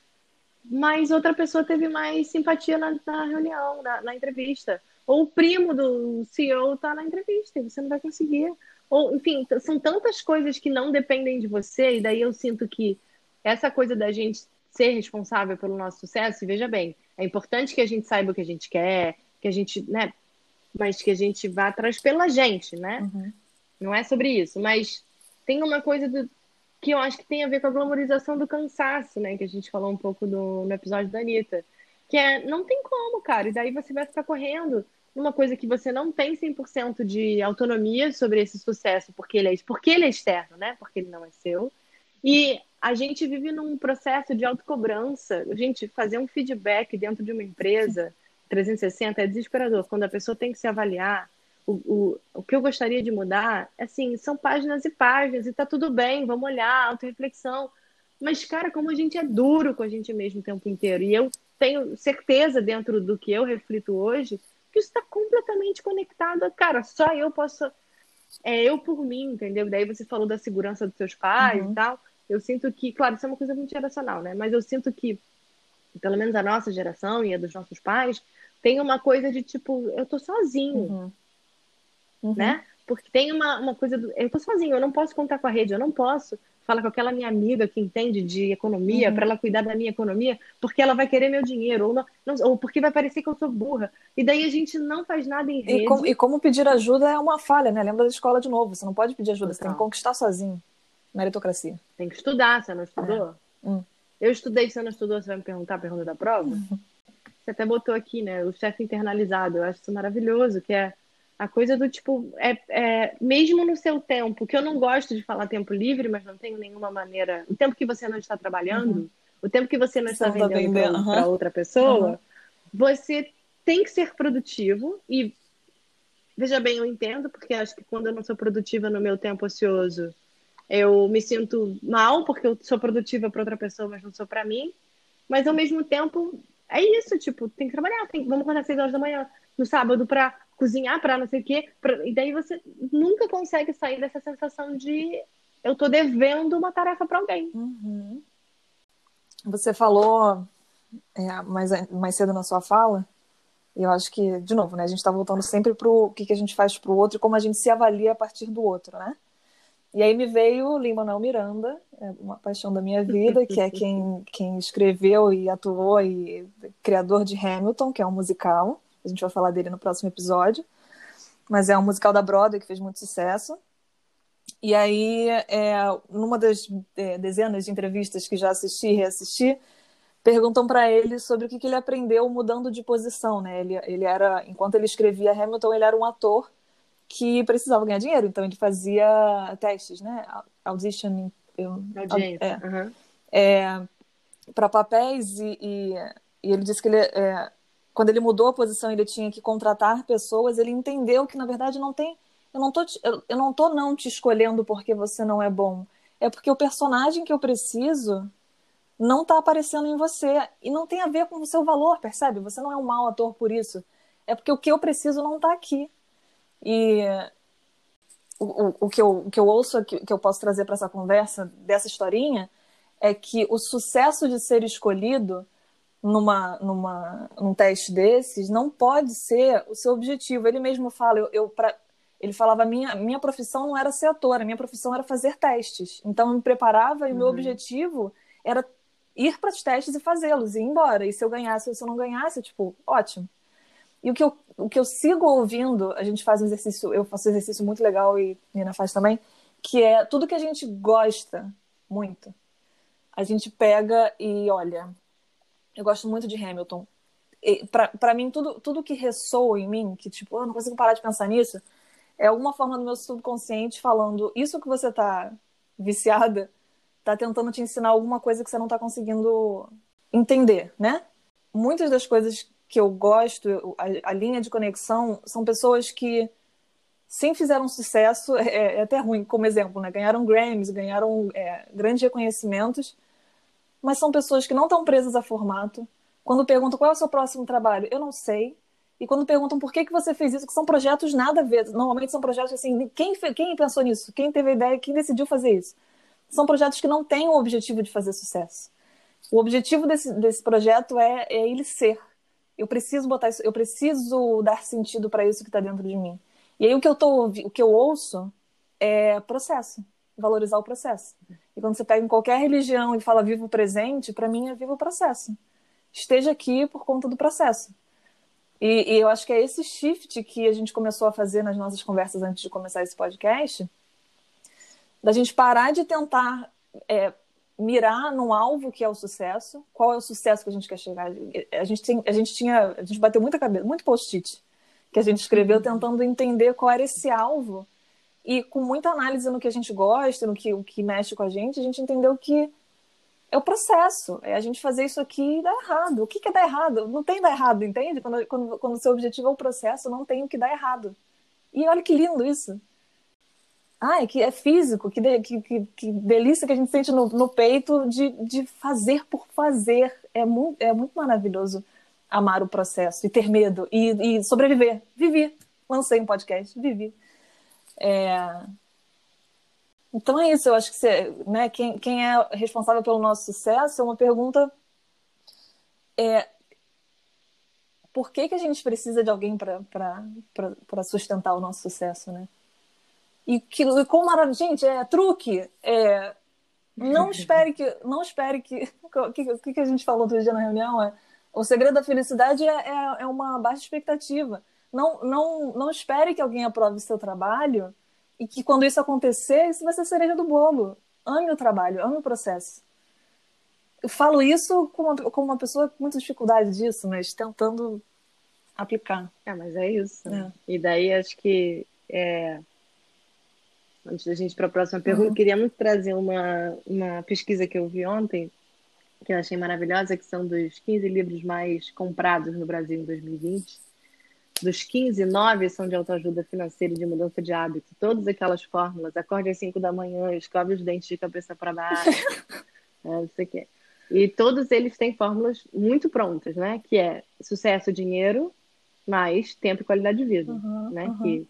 mas outra pessoa teve mais simpatia na, na reunião, na, na, entrevista. Ou o primo do CEO está na entrevista e você não vai conseguir. Ou, enfim, são tantas coisas que não dependem de você, e daí eu sinto que essa coisa da gente ser responsável pelo nosso sucesso, e veja bem, é importante que a gente saiba o que a gente quer, que a gente, né, mas que a gente vá atrás pela gente, né? Uhum. Não é sobre isso, mas tem uma coisa do, que eu acho que tem a ver com a glamorização do cansaço, né? Que a gente falou um pouco do, no episódio da Anitta. Que é, não tem como, cara. E daí você vai ficar correndo numa coisa que você não tem 100% de autonomia sobre esse sucesso, porque ele, é, porque ele é externo, né? Porque ele não é seu. E a gente vive num processo de autocobrança. Gente, fazer um feedback dentro de uma empresa 360 é desesperador. Quando a pessoa tem que se avaliar, o, o, o que eu gostaria de mudar, assim, são páginas e páginas, e tá tudo bem, vamos olhar, auto-reflexão. Mas, cara, como a gente é duro com a gente mesmo o tempo inteiro. E eu tenho certeza, dentro do que eu reflito hoje, que isso está completamente conectado a, cara, só eu posso. É eu por mim, entendeu? Daí você falou da segurança dos seus pais uhum. e tal. Eu sinto que, claro, isso é uma coisa muito geracional, né? Mas eu sinto que, pelo menos a nossa geração e a dos nossos pais, tem uma coisa de tipo, eu tô sozinho. Uhum uhum. né? Porque tem uma, uma coisa do. Eu tô sozinho, eu não posso contar com a rede, eu não posso falar com aquela minha amiga que entende de economia uhum. para ela cuidar da minha economia, porque ela vai querer meu dinheiro, ou, não, ou porque vai parecer que eu sou burra. E daí a gente não faz nada em rede. E como, e como pedir ajuda é uma falha, né? Lembra da escola de novo, você não pode pedir ajuda, você tem que conquistar sozinho. Meritocracia. Tem que estudar, você não estudou? É. Hum. Eu estudei, você não estudou, você vai me perguntar a pergunta da prova? Uhum. Você até botou aqui, né? O chefe internalizado. Eu acho isso maravilhoso, que é a coisa do tipo, é, é, mesmo no seu tempo, que eu não gosto de falar tempo livre, mas não tenho nenhuma maneira. O tempo que você não está trabalhando, uhum. o tempo que você não está você vendendo para uhum. outra pessoa, uhum. você tem que ser produtivo. E veja bem, eu entendo, porque acho que quando eu não sou produtiva no meu tempo ocioso, eu me sinto mal, porque eu sou produtiva para outra pessoa, mas não sou para mim. Mas ao mesmo tempo, é isso, tipo, tem que trabalhar, tem, vamos acordar às seis horas da manhã no sábado para cozinhar para não sei o quê. Pra... E daí você nunca consegue sair dessa sensação de eu tô devendo uma tarefa para alguém. Uhum. Você falou é, mais, mais cedo na sua fala, e eu acho que, de novo, né, a gente está voltando sempre para o que, que a gente faz para o outro e como a gente se avalia a partir do outro, né? E aí me veio Lin-Manuel Miranda, é uma paixão da minha vida, que é quem, quem escreveu e atuou e criador de Hamilton, que é um musical. A gente vai falar dele no próximo episódio. Mas é um musical da Broadway que fez muito sucesso. E aí, é, numa das é, dezenas de entrevistas que já assisti e reassisti, perguntam para ele sobre o que, que, ele aprendeu mudando de posição, né? Ele, ele era, enquanto ele escrevia Hamilton, ele era um ator que precisava ganhar dinheiro, então ele fazia testes, né? Audition, eu, é, uhum. é, para papéis e, e, e, ele disse que ele é, quando ele mudou a posição, ele tinha que contratar pessoas, ele entendeu que na verdade não tem, eu não tô, eu, não tô não te escolhendo porque você não é bom, é porque o personagem que eu preciso não está aparecendo em você e não tem a ver com o seu valor, percebe? Você não é um mau ator por isso. É porque o que eu preciso não está aqui. E o, o, o, que eu, o que eu ouço, que, que eu posso trazer para essa conversa, dessa historinha, é que o sucesso de ser escolhido numa, numa, num teste desses não pode ser o seu objetivo. Ele mesmo fala, eu, eu pra, ele falava, minha, minha profissão não era ser ator, minha profissão era fazer testes. Então eu me preparava e o uhum. meu objetivo era ir para os testes e fazê-los, e ir embora. E se eu ganhasse ou se eu não ganhasse, tipo, ótimo. E o que, eu, o que eu sigo ouvindo, a gente faz um exercício, eu faço um exercício muito legal e a Nina faz também, que é tudo que a gente gosta muito. A gente pega e olha, eu gosto muito de Hamilton. para mim, tudo, tudo que ressoa em mim, que tipo, eu não consigo parar de pensar nisso, é alguma forma do meu subconsciente falando: isso que você tá viciada, tá tentando te ensinar alguma coisa que você não tá conseguindo entender, né? Muitas das coisas que eu gosto, a, a linha de conexão, são pessoas que sim fizeram sucesso, é, é, até ruim como exemplo, né? Ganharam Grammys, ganharam é, grandes reconhecimentos, mas são pessoas que não estão presas a formato. Quando perguntam qual é o seu próximo trabalho, eu não sei. E quando perguntam por que, que você fez isso, que são projetos nada a ver. Normalmente são projetos assim, quem, quem pensou nisso? Quem teve a ideia? Quem decidiu fazer isso? São projetos que não têm o objetivo de fazer sucesso. O objetivo desse, desse projeto é, é ele ser. Eu preciso botar isso, eu preciso dar sentido para isso que está dentro de mim. E aí o que eu tô, o que eu ouço é processo, valorizar o processo. E quando você pega em qualquer religião e fala vivo o presente, para mim é vivo o processo. Esteja aqui por conta do processo. E, e, eu acho que é esse shift que a gente começou a fazer nas nossas conversas antes de começar esse podcast, da gente parar de tentar é, mirar no alvo que é o sucesso. Qual é o sucesso que a gente quer chegar? A gente, tem, a gente tinha, a gente bateu muita cabeça, muito post-it que a gente escreveu uhum. tentando entender qual era esse alvo. E com muita análise no que a gente gosta, no que, o que mexe com a gente, a gente entendeu que é o processo. É a gente fazer isso aqui e dar errado. O que, que é dar errado? Não tem dar errado, entende? Quando, quando, quando o seu objetivo é o processo, não tem o que dar errado. E olha que lindo isso. Ah, é que é físico, que, de, que, que, que, delícia que a gente sente no, no peito de, de fazer por fazer. É muito, é muito maravilhoso amar o processo e ter medo e, e sobreviver. Vivi. Lancei um podcast, vivi. É... Então é isso, eu acho que você, né, quem, quem é responsável pelo nosso sucesso é uma pergunta é, por que, que a gente precisa de alguém para sustentar o nosso sucesso, né? E que, como maravilha, gente, é truque, é, não espere que, não espere que, o que, que a gente falou outro dia na reunião é, o segredo da felicidade é, é, é uma baixa expectativa. Não, não, não espere que alguém aprove seu trabalho e que quando isso acontecer, isso vai ser a cereja do bolo. Ame o trabalho, ame o processo. Eu falo isso como uma, como uma pessoa com muita dificuldade disso, mas tentando aplicar. É, mas é isso. É. E daí acho que é... antes da gente ir para a próxima pergunta, uhum. queria muito trazer uma, uma pesquisa que eu vi ontem que eu achei maravilhosa, que são dos 15 livros mais comprados no Brasil em 2020. Dos 15, 9 são de autoajuda financeira e de mudança de hábito. Todas aquelas fórmulas, acorde às 5 da manhã, escove os dentes de cabeça para baixo, é, não sei o quê. E todos eles têm fórmulas muito prontas, né? Que é sucesso, dinheiro, mais tempo e qualidade de vida, uhum, né? Uhum. Que,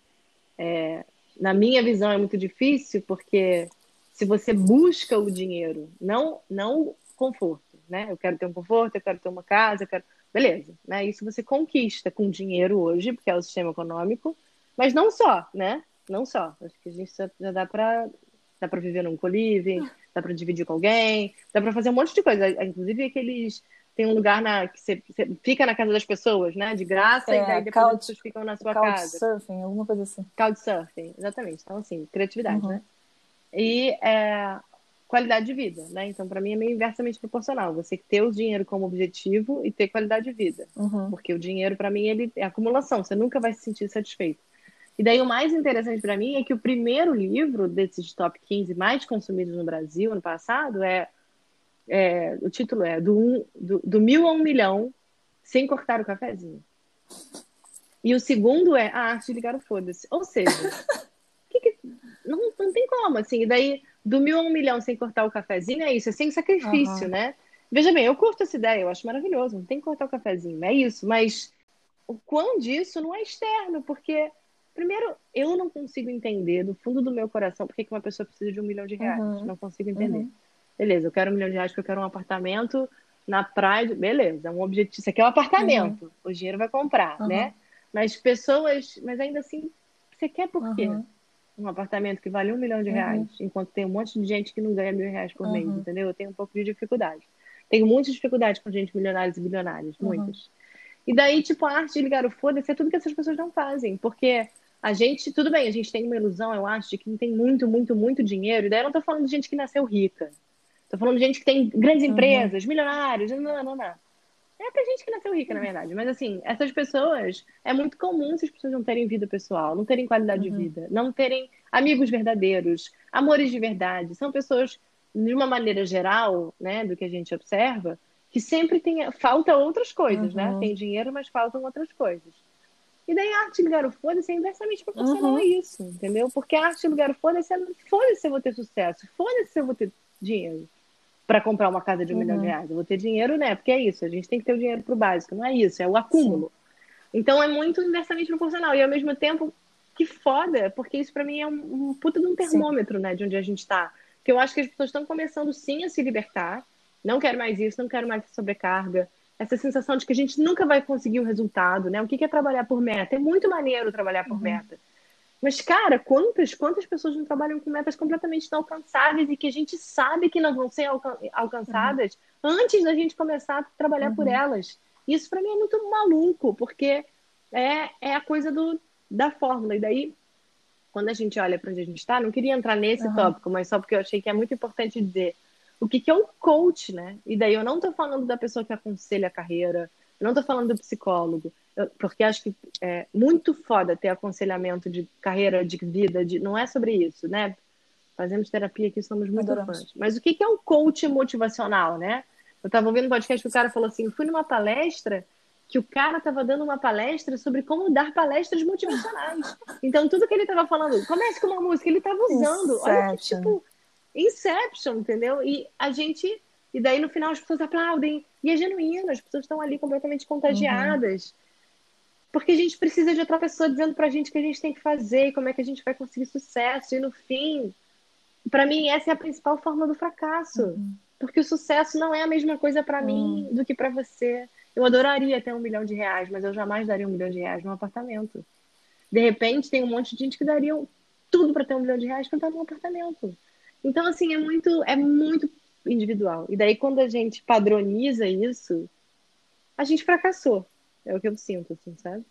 é, na minha visão, é muito difícil, porque se você busca o dinheiro, não, não conforto, né? Eu quero ter um conforto, eu quero ter uma casa, eu quero. Beleza, né? Isso você conquista com dinheiro hoje, porque é o sistema econômico, mas não só, né? Não só. Acho que a gente já dá para dá para viver num coliving, dá para dividir com alguém, dá para fazer um monte de coisa. Inclusive aqueles tem um lugar na que você, você, fica na casa das pessoas, né? De graça, é, e daí depois couch, as pessoas ficam na sua casa. Couchsurfing, alguma coisa assim. Couchsurfing, exatamente. Então, assim, criatividade, uhum. né? E é, qualidade de vida, né? Então, para mim é meio inversamente proporcional. Você ter o dinheiro como objetivo e ter qualidade de vida. Uhum. Porque o dinheiro, para mim, ele é acumulação. Você nunca vai se sentir satisfeito. E daí o mais interessante para mim é que o primeiro livro desses top 15 mais consumidos no Brasil ano passado é, é o título é do, um, do, do mil a um milhão sem cortar o cafezinho. E o segundo é a arte de ligar o foda-se. Ou seja, que que, não, não tem como, assim. E daí do mil a um milhão sem cortar o cafezinho é isso, é sem sacrifício, uhum. né? Veja bem, eu curto essa ideia, eu acho maravilhoso, não tem que cortar o cafezinho, é isso, mas o quão disso não é externo, porque, primeiro, eu não consigo entender do fundo do meu coração por que uma pessoa precisa de um milhão de reais, uhum. não consigo entender. Uhum. Beleza, eu quero um milhão de reais porque eu quero um apartamento na praia, beleza, é um objetivo, isso aqui é um apartamento, uhum. o dinheiro vai comprar, né? Mas pessoas, mas ainda assim, você quer por quê? Um apartamento que vale um milhão de uhum. reais, uhum. enquanto tem um monte de gente que não ganha mil reais por uhum. mês, entendeu? Eu tenho um pouco de dificuldade. Tenho muita dificuldade com gente milionários e bilionários, uhum. muitas. E daí, tipo, a arte de ligar o foda-se é tudo que essas pessoas não fazem, porque a gente, tudo bem, a gente tem uma ilusão, eu acho, de que tem muito, muito, muito dinheiro, e daí eu não tô falando de gente que nasceu rica. Tô falando de gente que tem grandes uhum. empresas, milionários, não, não, não, não. É pra gente que nasceu rica, na verdade. Mas assim, essas pessoas, é muito comum essas pessoas não terem vida pessoal, não terem qualidade uhum. de vida, não terem amigos verdadeiros, amores de verdade. São pessoas, de uma maneira geral, né, do que a gente observa, que sempre tem, falta outras coisas, né? uhum. né? Tem dinheiro, mas faltam outras coisas. E daí a arte ligar o foda-se é inversamente proporcional uhum. a isso, entendeu? Porque a arte ligar o foda-se é foda-se se eu vou ter sucesso, foda-se se eu vou ter dinheiro para comprar uma casa de um uhum. milhão de reais. Eu vou ter dinheiro, né? Porque é isso, a gente tem que ter o dinheiro pro básico, não é isso, é o acúmulo. Sim. Então é muito inversamente proporcional. E ao mesmo tempo, que foda, porque isso para mim é um, um, puta de um termômetro, sim. né, de onde a gente tá. Porque eu acho que as pessoas estão começando sim a se libertar. Não quero mais isso, não quero mais sobrecarga essa sensação de que a gente nunca vai conseguir o resultado, né? O que é trabalhar por meta? É muito maneiro trabalhar por uhum. meta. Mas, cara, quantas, quantas pessoas não trabalham com metas completamente inalcançáveis e que a gente sabe que não vão ser alcan alcançadas uhum. antes da gente começar a trabalhar uhum. por elas? Isso para mim é muito maluco, porque é, é a coisa do, da fórmula. E daí, quando a gente olha para onde a gente está, não queria entrar nesse tópico, mas só porque eu achei que é muito importante dizer o que, que é um coach, né? E daí eu não estou falando da pessoa que aconselha a carreira, eu não estou falando do psicólogo, eu, porque acho que é muito foda ter aconselhamento de carreira, de vida, de, não é sobre isso, né? Fazemos terapia aqui, somos muito Adoramos. fãs. Mas o que, que é um coach motivacional, né? Eu estava ouvindo um podcast que o cara falou assim: fui numa palestra que o cara estava dando uma palestra sobre como dar palestras motivacionais. Então, tudo que ele estava falando, comece com uma música, ele estava usando. Olha que, tipo, Inception, entendeu? E a gente. E daí no final as pessoas aplaudem. E é genuíno, as pessoas estão ali completamente contagiadas. Uhum. Porque a gente precisa de outra pessoa dizendo pra gente o que a gente tem que fazer, como é que a gente vai conseguir sucesso. E no fim, para mim, essa é a principal forma do fracasso. Uhum. Porque o sucesso não é a mesma coisa para uhum. mim do que para você. Eu adoraria ter um milhão de reais, mas eu jamais daria um milhão de reais num apartamento. De repente, tem um monte de gente que daria tudo para ter um milhão de reais para estar num apartamento. Então, assim, é muito, é muito individual. E daí, quando a gente padroniza isso, a gente fracassou. É o que eu sinto, assim, sabe?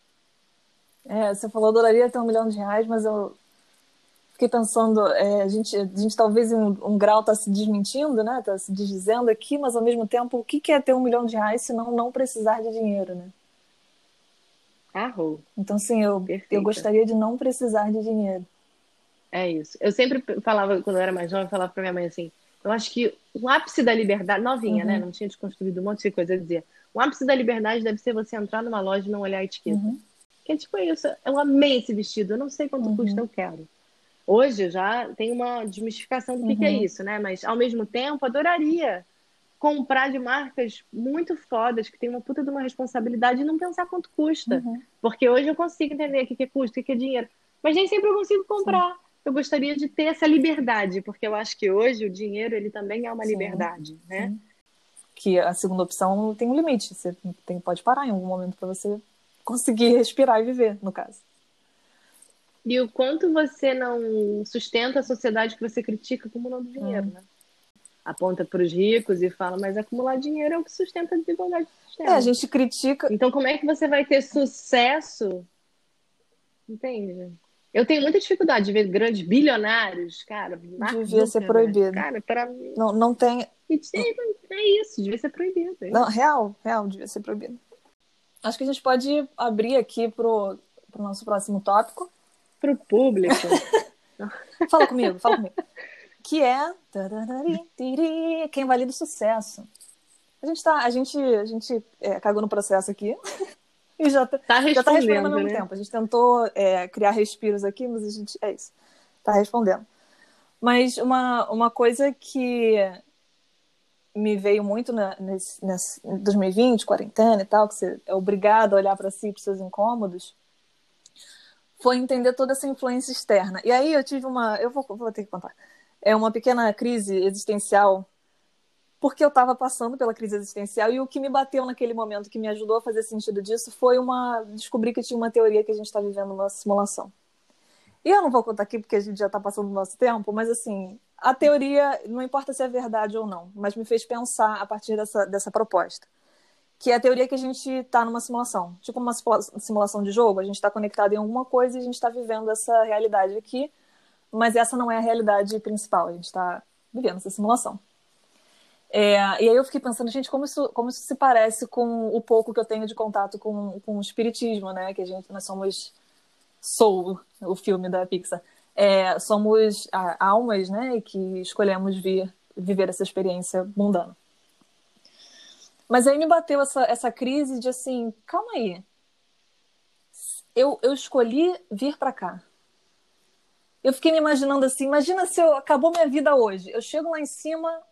É, você falou, adoraria ter um milhão de reais, mas eu fiquei pensando, é, a, gente, a gente talvez em um, um grau está se desmentindo, né? Está se desdizendo aqui, mas ao mesmo tempo, o que, que é ter um milhão de reais se não não precisar de dinheiro, né? Arrou. Então, sim, eu, eu gostaria de não precisar de dinheiro. É isso. Eu sempre falava, quando eu era mais jovem, eu falava pra minha mãe assim: eu acho que o ápice da liberdade, novinha, né? uhum. né? Não tinha desconstruído um monte de coisa, eu dizia: o ápice da liberdade deve ser você entrar numa loja e não olhar a etiqueta. Uhum. Que é tipo isso. Eu amei esse vestido, eu não sei quanto uhum. custa, eu quero. Hoje já tem uma desmistificação do que, que é uhum. isso, né? Mas ao mesmo tempo, adoraria comprar de marcas muito fodas, que tem uma puta de uma responsabilidade e não pensar quanto custa. Uhum. Porque hoje eu consigo entender o que, que é custo, o que, que é dinheiro. Mas nem sempre eu consigo comprar. Sim eu gostaria de ter essa liberdade, porque eu acho que hoje o dinheiro ele também é uma sim, liberdade, né? Sim. Que a segunda opção tem um limite, você tem, pode parar em algum momento para você conseguir respirar e viver, no caso. E o quanto você não sustenta a sociedade que você critica acumulando dinheiro, hum. né? Aponta para os ricos e fala, mas acumular dinheiro é o que sustenta a desigualdade social. É, a gente critica. Então, como é que você vai ter sucesso? Entende? Eu tenho muita dificuldade de ver grandes bilionários, cara. Devia ser proibido. Cara, para não, não tem. É isso, devia ser proibido. É não, real, real, devia ser proibido. Acho que a gente pode abrir aqui pro, pro nosso próximo tópico. Pro público. fala comigo, fala comigo. Que é quem valida o sucesso. A gente tá, a gente, a gente é, cagou no processo aqui. E já tá, tá respondendo, já tá respondendo ao mesmo né? tempo. A gente tentou é, criar respiros aqui, mas a gente. É isso. Tá respondendo. Mas uma, uma coisa que me veio muito na, nesse, nesse 2020, quarentena e tal, que você é obrigado a olhar para si, para seus incômodos, foi entender toda essa influência externa. E aí eu tive uma. Eu vou, vou ter que contar. É uma pequena crise existencial porque eu estava passando pela crise existencial e o que me bateu naquele momento, que me ajudou a fazer sentido disso, foi uma descobrir que tinha uma teoria que a gente está vivendo uma simulação. E eu não vou contar aqui porque a gente já está passando o nosso tempo, mas assim, a teoria, não importa se é verdade ou não, mas me fez pensar a partir dessa, dessa proposta. Que é a teoria que a gente está numa simulação. Tipo uma simulação de jogo, a gente está conectado em alguma coisa e a gente está vivendo essa realidade aqui, mas essa não é a realidade principal, a gente está vivendo essa simulação. É, e aí eu fiquei pensando, gente, como isso, como isso se parece com o pouco que eu tenho de contato com, com o espiritismo, né? Que a gente, nós somos Soul, o filme da Pixar. É, somos almas, né? E que escolhemos vir, viver essa experiência mundana. Mas aí me bateu essa, essa crise de assim, calma aí. eu, eu escolhi vir para cá. Eu fiquei me imaginando assim, imagina se eu acabou minha vida hoje. Eu chego lá em cima,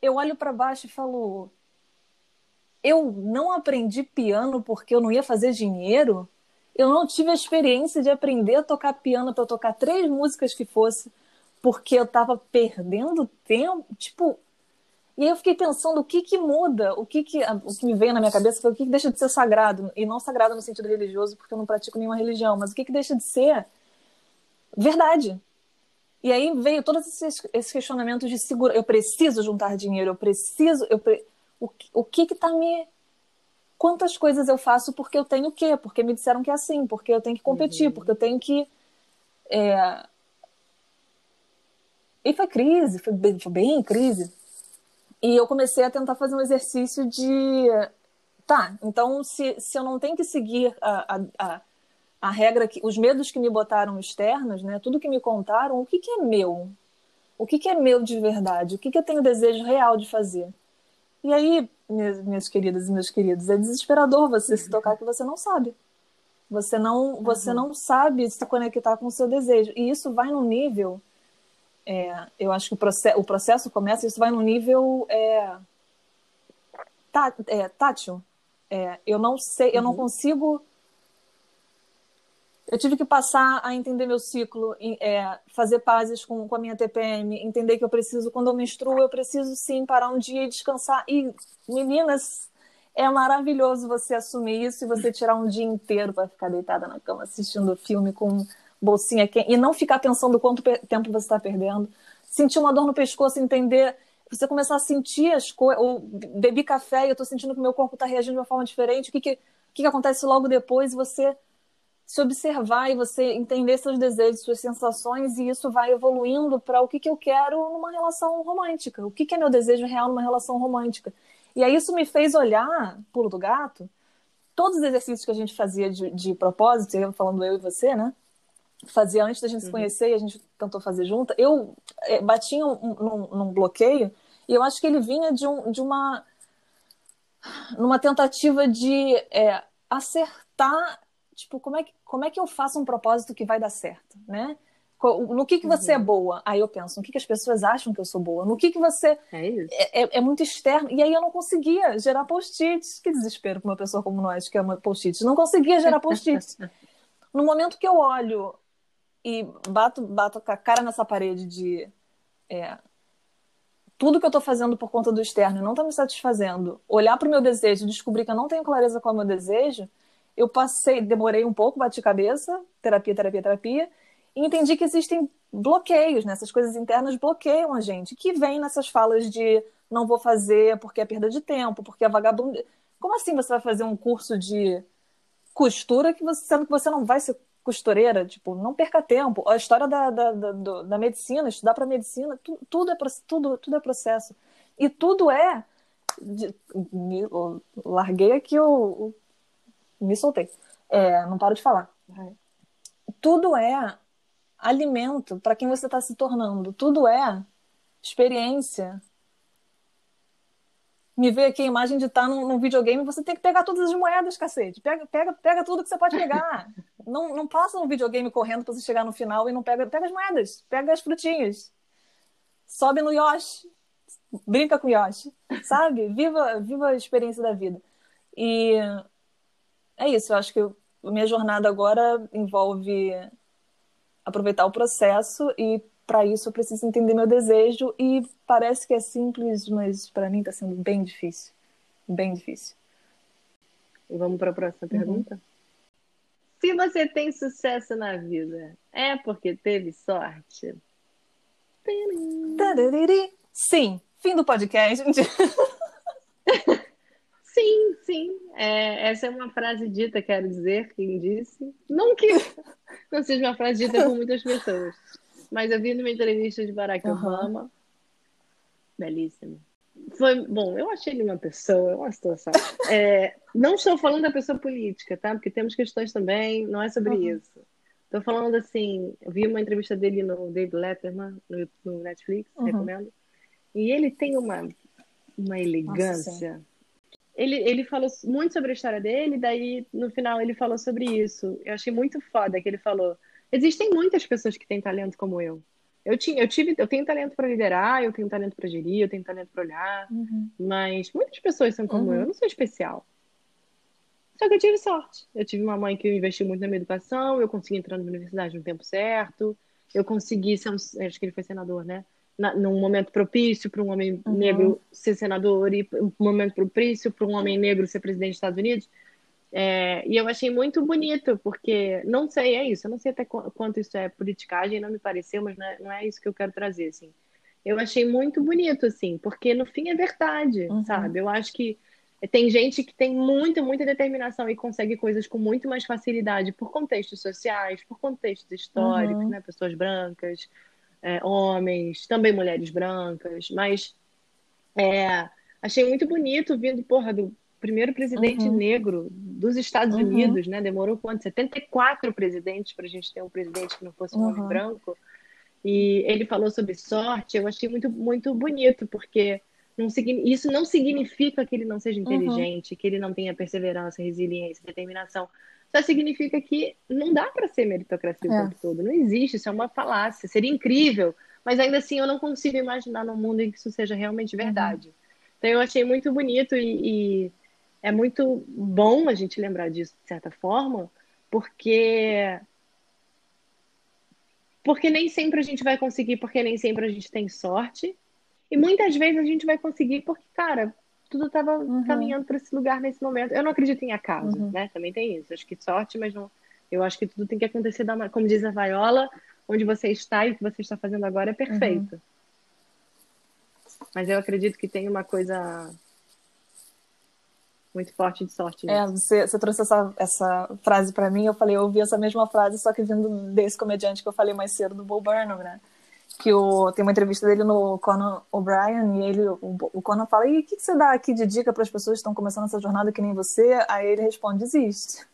eu olho para baixo e falo, eu não aprendi piano porque eu não ia fazer dinheiro. Eu não tive a experiência de aprender a tocar piano para tocar três músicas que fosse, porque eu estava perdendo tempo. Tipo, e aí eu fiquei pensando o que que muda, o que que, o que me veio na minha cabeça foi o que, que deixa de ser sagrado, e não sagrado no sentido religioso, porque eu não pratico nenhuma religião, mas o que que deixa de ser verdade. E aí veio todos esses, esses questionamentos de segurança. Eu preciso juntar dinheiro, eu preciso. Eu pre... o, o que que tá me. Quantas coisas eu faço porque eu tenho o quê? Porque me disseram que é assim, porque eu tenho que competir, uhum. porque eu tenho que. É... E foi crise, foi bem, foi bem crise. E eu comecei a tentar fazer um exercício de. Tá, então se, se eu não tenho que seguir a, a, a, a regra, que, os medos que me botaram externos, né, tudo que me contaram, o que, que é meu? O que, que é meu de verdade? O que, que eu tenho desejo real de fazer? E aí, minhas, queridas e meus queridos, é desesperador você se tocar que você não sabe. Você não, você uhum. não sabe se conectar com o seu desejo. E isso vai no nível é, eu acho que o, processo, o processo começa, isso vai no nível é, tá, é, tátil. É, eu não sei, eu não uhum. consigo. Eu tive que passar a entender meu ciclo, é, fazer pazes com, com a minha TPM, entender que eu preciso, quando eu menstruo, eu preciso sim parar um dia e descansar. E, meninas, é maravilhoso você assumir isso e você tirar um dia inteiro para ficar deitada na cama assistindo filme com bolsinha quente, e não ficar pensando quanto tempo você está perdendo. Sentir uma dor no pescoço, entender. Você começar a sentir as coisas. Ou bebi café e eu estou sentindo que meu corpo está reagindo de uma forma diferente. O que, que, o que, que acontece logo depois? Você se observar e você entender seus desejos, suas sensações, e isso vai evoluindo para o que, que eu quero numa relação romântica. O que, que é meu desejo real numa relação romântica. E aí isso me fez olhar, pulo do gato, todos os exercícios que a gente fazia de, de propósito, falando eu e você, né? fazia antes da gente uhum. se conhecer e a gente tentou fazer junto, eu é, bati um, um, num bloqueio e eu acho que ele vinha de, um, de uma numa tentativa de é, acertar, tipo, como é, que, como é que eu faço um propósito que vai dar certo, né? No que, que você é uhum. é boa? Aí eu penso, no que, que as pessoas acham que eu sou boa? No que, que você. É, é, é, é muito externo. E aí eu não conseguia gerar post-its. Que desespero para uma pessoa como nós, que ama post-its. Não conseguia gerar post-its. no momento que eu olho e bato, bato a cara nessa parede de é, tudo que eu estou fazendo por conta do externo não está me satisfazendo, olhar para o meu desejo e descobrir que eu não tenho clareza qual é o meu desejo, eu passei, demorei um pouco, bati cabeça, terapia, terapia, terapia, e entendi que existem bloqueios, né? Essas coisas internas bloqueiam a gente, que vem nessas falas de não vou fazer porque é perda de tempo, porque é vagabundo. Como assim você vai fazer um curso de costura que você, sendo que você não vai ser costureira, tipo, não perca tempo. A história da, da, da, da medicina, estudar para medicina, tu, tudo, é, tudo, tudo é processo. E tudo é. De, larguei aqui o. Me soltei. É, não paro de falar. Tudo é alimento para quem você está se tornando. Tudo é experiência, me veio aqui a imagem de estar num, num, videogame, você tem que pegar todas as moedas, cacete. Pega, pega, pega tudo que você pode pegar. não, não passa no videogame correndo para você chegar no final e não pega. Pega as moedas, pega as frutinhas. Sobe no Yoshi. Brinca com Yoshi. Sabe? Viva, viva a experiência da vida. E é isso, eu acho que a minha jornada agora envolve aproveitar o processo e para isso eu preciso entender meu desejo e parece que é simples, mas para mim está sendo bem difícil, bem difícil. E vamos para a próxima uhum. pergunta. Se você tem sucesso na vida, é porque teve sorte? Sim. Fim do podcast. sim, sim. É, essa é uma frase dita, quero dizer, quem disse. Não que não seja uma frase dita por muitas pessoas. Mas eu vi numa entrevista de Barack uhum. Obama. Belíssimo. Foi, bom, eu achei ele uma pessoa, uma situação. É, não estou falando da pessoa política, tá? Porque temos questões também, não é sobre uhum. isso. Estou falando assim, eu vi uma entrevista dele no David Letterman, no, no Netflix, uhum. recomendo. E ele tem uma, uma elegância. Nossa, ele, ele falou muito sobre a história dele, daí no final ele falou sobre isso. Eu achei muito foda que ele falou. Existem muitas pessoas que têm talento como eu. Eu, tinha, eu, tive, eu tenho talento para liderar, eu tenho talento para gerir, eu tenho talento para olhar, uhum. mas muitas pessoas são como uhum. eu, eu não sou especial. Só que eu tive sorte. Eu tive uma mãe que investiu muito na minha educação, eu consegui entrar na universidade no tempo certo, eu consegui ser um, acho que ele foi senador, né? Na, num momento propício para um homem uhum. negro ser senador e um momento propício para um homem negro ser presidente dos Estados Unidos. É, e eu achei muito bonito, porque não sei, é isso, eu não sei até quanto isso é politicagem, não me pareceu, mas não é, não é isso que eu quero trazer, assim. Eu achei muito bonito, assim, porque no fim é verdade, uhum. sabe? Eu acho que tem gente que tem muita, muita determinação e consegue coisas com muito mais facilidade por contextos sociais, por contextos históricos, uhum. né? Pessoas brancas, é, homens, também mulheres brancas, mas é, achei muito bonito vindo, porra, do primeiro presidente uhum. negro dos Estados uhum. Unidos, né? Demorou quanto? 74 presidentes para a gente ter um presidente que não fosse um homem uhum. branco. E ele falou sobre sorte, eu achei muito, muito bonito, porque não, isso não significa que ele não seja uhum. inteligente, que ele não tenha perseverança, resiliência, determinação. Só significa que não dá para ser meritocracia o é. tempo todo. Não existe, isso é uma falácia. Seria incrível, mas ainda assim eu não consigo imaginar num mundo em que isso seja realmente uhum. verdade. Uhum. Então eu achei muito bonito e, e é muito bom a gente lembrar disso de certa forma, porque porque nem sempre a gente vai conseguir, porque nem sempre a gente tem sorte. E muitas vezes a gente vai conseguir porque, cara, tudo estava uhum. caminhando para esse lugar nesse momento. Eu não acredito em acaso, uhum. né? Também tem isso. Acho que sorte, mas não. Eu acho que tudo tem que acontecer da como diz a Viola, onde você está e o que você está fazendo agora é perfeito. Uhum. Mas eu acredito que tem uma coisa muito forte de sorte. É, você, você trouxe essa, essa frase para mim, eu falei, eu ouvi essa mesma frase, só que vindo desse comediante que eu falei mais cedo, do Bo Burnham, né? Que o, tem uma entrevista dele no Conan O'Brien e ele, o, o Conan fala, e o que, que, você dá aqui de dica para as pessoas que estão começando essa jornada que nem você? Aí ele responde, existe.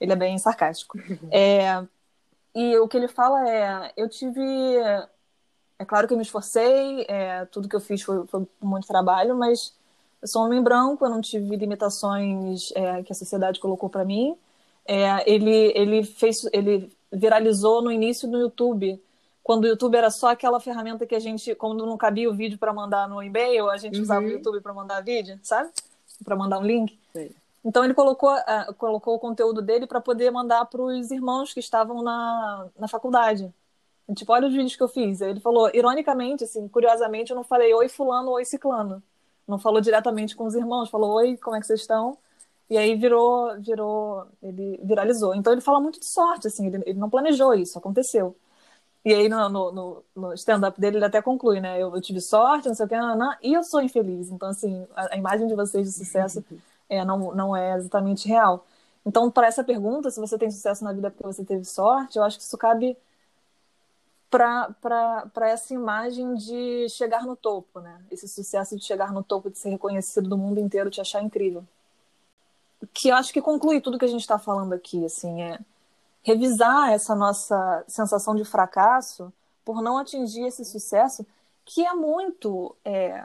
Ele é bem sarcástico. é, e o que ele fala é, eu tive... É claro que eu me esforcei, é, tudo que eu fiz foi, foi muito trabalho, mas eu sou um homem branco, eu não tive limitações é, que a sociedade colocou para mim. É, ele, ele fez, ele viralizou no início no YouTube quando o YouTube era só aquela ferramenta que a gente, quando não cabia o vídeo para mandar no e-mail, a gente uhum. usava o YouTube para mandar vídeo, sabe? Para mandar um link. Então ele colocou, uh, colocou o conteúdo dele para poder mandar para os irmãos que estavam na, na faculdade. Tipo, olha os vídeos que eu fiz. Aí ele falou, ironicamente, assim, curiosamente, eu não falei oi fulano, oi ciclano. Não falou diretamente com os irmãos, falou oi, como é que vocês estão? E aí virou, virou, ele viralizou. Então ele fala muito de sorte, assim, ele, ele não planejou isso, aconteceu. E aí no, no, no stand-up dele ele até conclui, né? Eu, eu, tive sorte, não sei o que, não, não, e eu sou infeliz. Então, assim, a, a imagem de vocês de sucesso é, não, não é exatamente real. Então, para essa pergunta, se você tem sucesso na vida porque você teve sorte, eu acho que isso cabe para essa imagem de chegar no topo, né? Esse sucesso de chegar no topo, de ser reconhecido do mundo inteiro, te achar incrível. Que eu acho que conclui tudo que a gente está falando aqui, assim, é revisar essa nossa sensação de fracasso por não atingir esse sucesso, que é muito. É...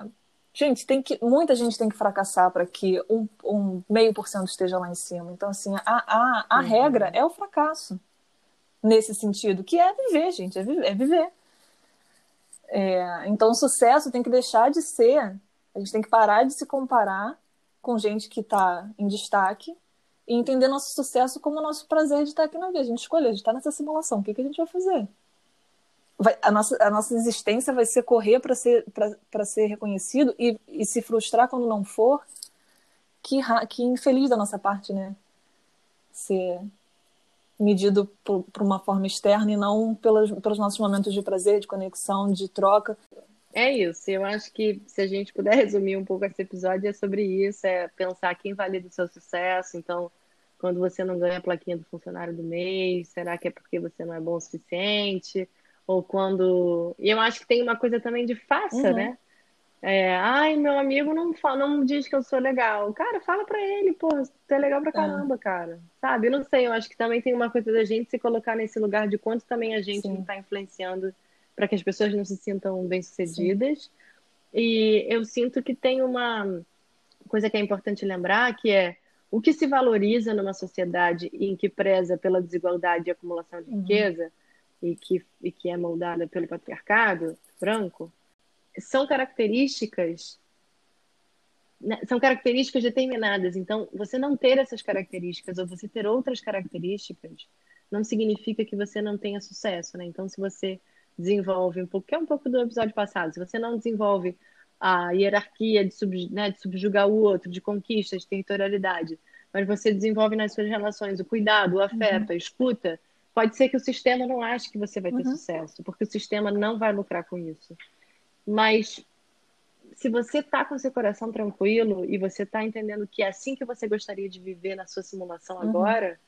Gente, tem que, muita gente tem que fracassar para que um, meio por cento esteja lá em cima. Então, assim, a, a, a uhum. regra é o fracasso nesse sentido, que é viver, gente, é viver. É viver. É, então, o sucesso tem que deixar de ser, a gente tem que parar de se comparar com gente que está em destaque e entender nosso sucesso como nosso prazer de estar aqui na vida. A gente escolheu, a gente está nessa simulação. O que, que a gente vai fazer? Vai, a, nossa, a nossa existência vai ser correr para ser, ser reconhecido e, e se frustrar quando não for. Que, que infeliz da nossa parte, né? Ser medido por, por uma forma externa e não pelos, pelos nossos momentos de prazer, de conexão, de troca. É isso. Eu acho que se a gente puder resumir um pouco esse episódio, é sobre isso: é pensar quem valida o seu sucesso. Então, quando você não ganha a plaquinha do funcionário do mês, será que é porque você não é bom o suficiente? Ou quando. E eu acho que tem uma coisa também de faça, uhum. né? É, ai, meu amigo não, fala, não diz que eu sou legal. Cara, fala pra ele, pô, você é legal pra é. caramba, cara. Sabe? Eu não sei, eu acho que também tem uma coisa da gente se colocar nesse lugar de quanto também a gente Sim. não tá influenciando para que as pessoas não se sintam bem-sucedidas. E eu sinto que tem uma coisa que é importante lembrar que é o que se valoriza numa sociedade em que preza pela desigualdade e acumulação de uhum. riqueza e, que, e que é moldada pelo patriarcado branco, são características né, são características determinadas. Então, você não ter essas características ou você ter outras características não significa que você não tenha sucesso, né? Então, se você desenvolve um pouco, que é um pouco do episódio passado, se você não desenvolve a hierarquia de, sub, né, de subjugar o outro, de conquista, de territorialidade, mas você desenvolve nas suas relações o cuidado, o afeto, uhum. a escuta, pode ser que o sistema não ache que você vai ter uhum. sucesso, porque o sistema não vai lucrar com isso. Mas se você tá com seu coração tranquilo e você tá entendendo que é assim que você gostaria de viver na sua simulação uhum. agora,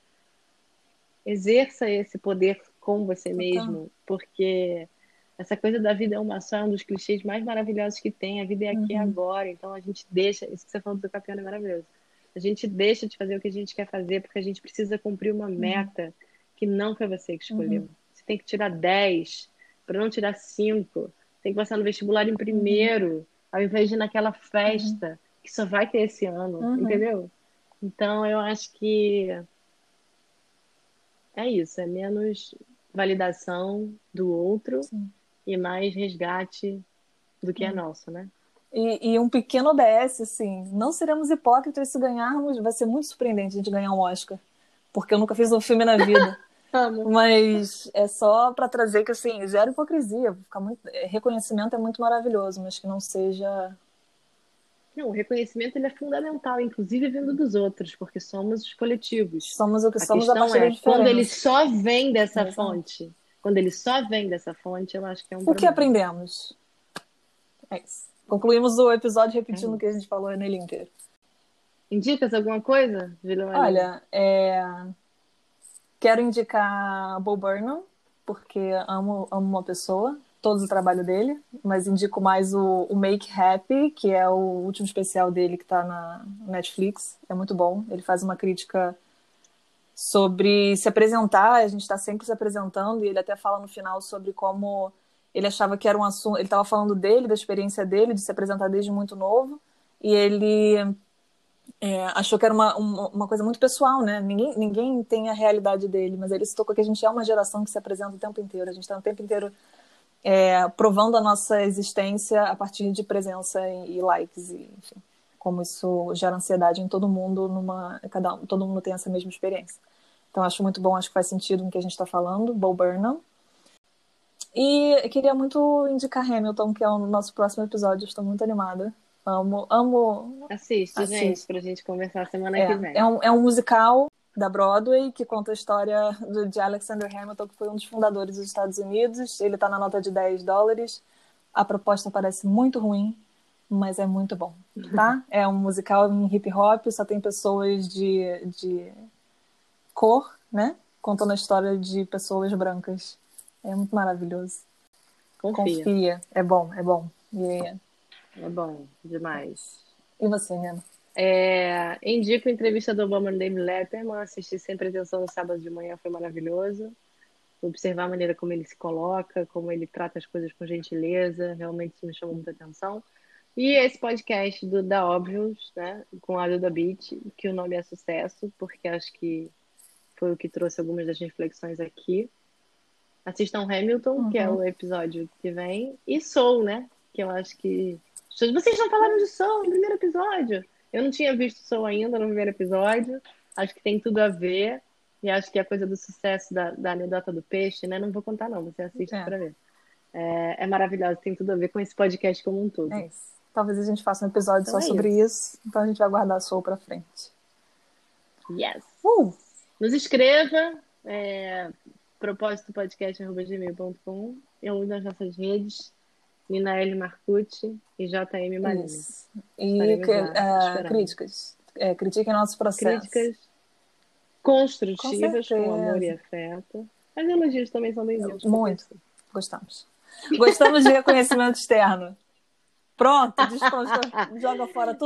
exerça esse poder com você mesmo, porque essa coisa da vida é uma só, é um dos clichês mais maravilhosos que tem. A vida é aqui uhum. agora, então a gente deixa. Isso que você falou do campeão é maravilhoso. A gente deixa de fazer o que a gente quer fazer porque a gente precisa cumprir uma uhum. meta que não foi você que escolheu. Uhum. Você tem que tirar 10 para não tirar 5. Tem que passar no vestibular em primeiro, ao invés de ir naquela festa uhum. que só vai ter esse ano, uhum. entendeu? Então eu acho que é isso, é menos validação do outro Sim. e mais resgate do que é nosso, né? E, e, um pequeno OBS, assim, não seremos hipócritas se ganharmos, vai ser muito surpreendente a gente ganhar um Oscar, porque eu nunca fiz um filme na vida. mas é só para trazer que, assim, zero hipocrisia, ficar muito, reconhecimento é muito maravilhoso, mas que não seja não, o reconhecimento ele é fundamental, inclusive vindo dos outros, porque somos os coletivos. Somos o que a somos a partir é, Quando ele só vem dessa Exato. fonte, quando ele só vem dessa fonte, eu acho que é um O problema. que aprendemos? É isso. Concluímos o episódio repetindo é. o que a gente falou nele inteiro. Indicas alguma coisa, Vilma? Olha, é... quero indicar Bo Burnham, porque amo, amo uma pessoa todo o trabalho dele, mas indico mais o, o, Make Happy, que é o último especial dele que está na Netflix. É muito bom. Ele faz uma crítica sobre se apresentar, a gente está sempre se apresentando, e ele até fala no final sobre como ele achava que era um assunto. Ele estava falando dele, da experiência dele, de se apresentar desde muito novo, e ele é, achou que era uma, uma, uma, coisa muito pessoal, né? Ninguém, ninguém tem a realidade dele, mas ele se tocou que a gente é uma geração que se apresenta o tempo inteiro, a gente está o tempo inteiro é, provando a nossa existência a partir de presença e, likes, e, enfim, como isso gera ansiedade em todo mundo, numa, cada, todo mundo tem essa mesma experiência. Então acho muito bom, acho que faz sentido o que a gente está falando, Bo Burnham. E queria muito indicar Hamilton, que é o nosso próximo episódio, estou muito animada. Amo, amo. Assiste, assiste. gente, pra gente conversar semana é, que vem. É um, é um musical da Broadway, que conta a história do, de Alexander Hamilton, que foi um dos fundadores dos Estados Unidos. Ele está na nota de 10 dólares. A proposta parece muito ruim, mas é muito bom, tá? É um musical em hip hop, só tem pessoas de, de cor, né? Contando a história de pessoas brancas. É muito maravilhoso. Confia. Confia. É bom, é bom. Yeah. É bom demais. E você, Nena? É, indico a entrevista do Obama no David Letterman, assisti sempre atenção no sábado de manhã, foi maravilhoso. Observar a maneira como ele se coloca, como ele trata as coisas com gentileza, realmente isso me chamou muita atenção. E esse podcast do da Óbvios, né, com a Duda Beat, que o nome é sucesso, porque acho que foi o que trouxe algumas das reflexões aqui. Assistam Hamilton, uhum. que é uhum. o episódio que vem, e Soul, né, que eu acho que vocês não falaram de Soul no primeiro episódio. Eu não tinha visto Soul ainda no primeiro episódio. Acho que tem tudo a ver. E acho que a coisa do sucesso da, da anedota do peixe, né? Não vou contar, não. Você assiste é. para ver. É, é maravilhoso, tem tudo a ver com esse podcast como um todo. É isso. Talvez a gente faça um episódio então só é sobre isso. isso. Então a gente vai guardar a Soul pra frente. Yes. Uh! Nos escreva. É, propósito podcast.gmail.com Eu uso nas nossas redes. Nina Marcucci e JM Marina. Isso. E que, uh, críticas. É, critiquem nossos processos. Críticas construtivas, com, com, amor e afeto. As elogios também são bem-vindos. Muito. Gostamos. Gostamos de reconhecimento externo. Pronto, joga fora tudo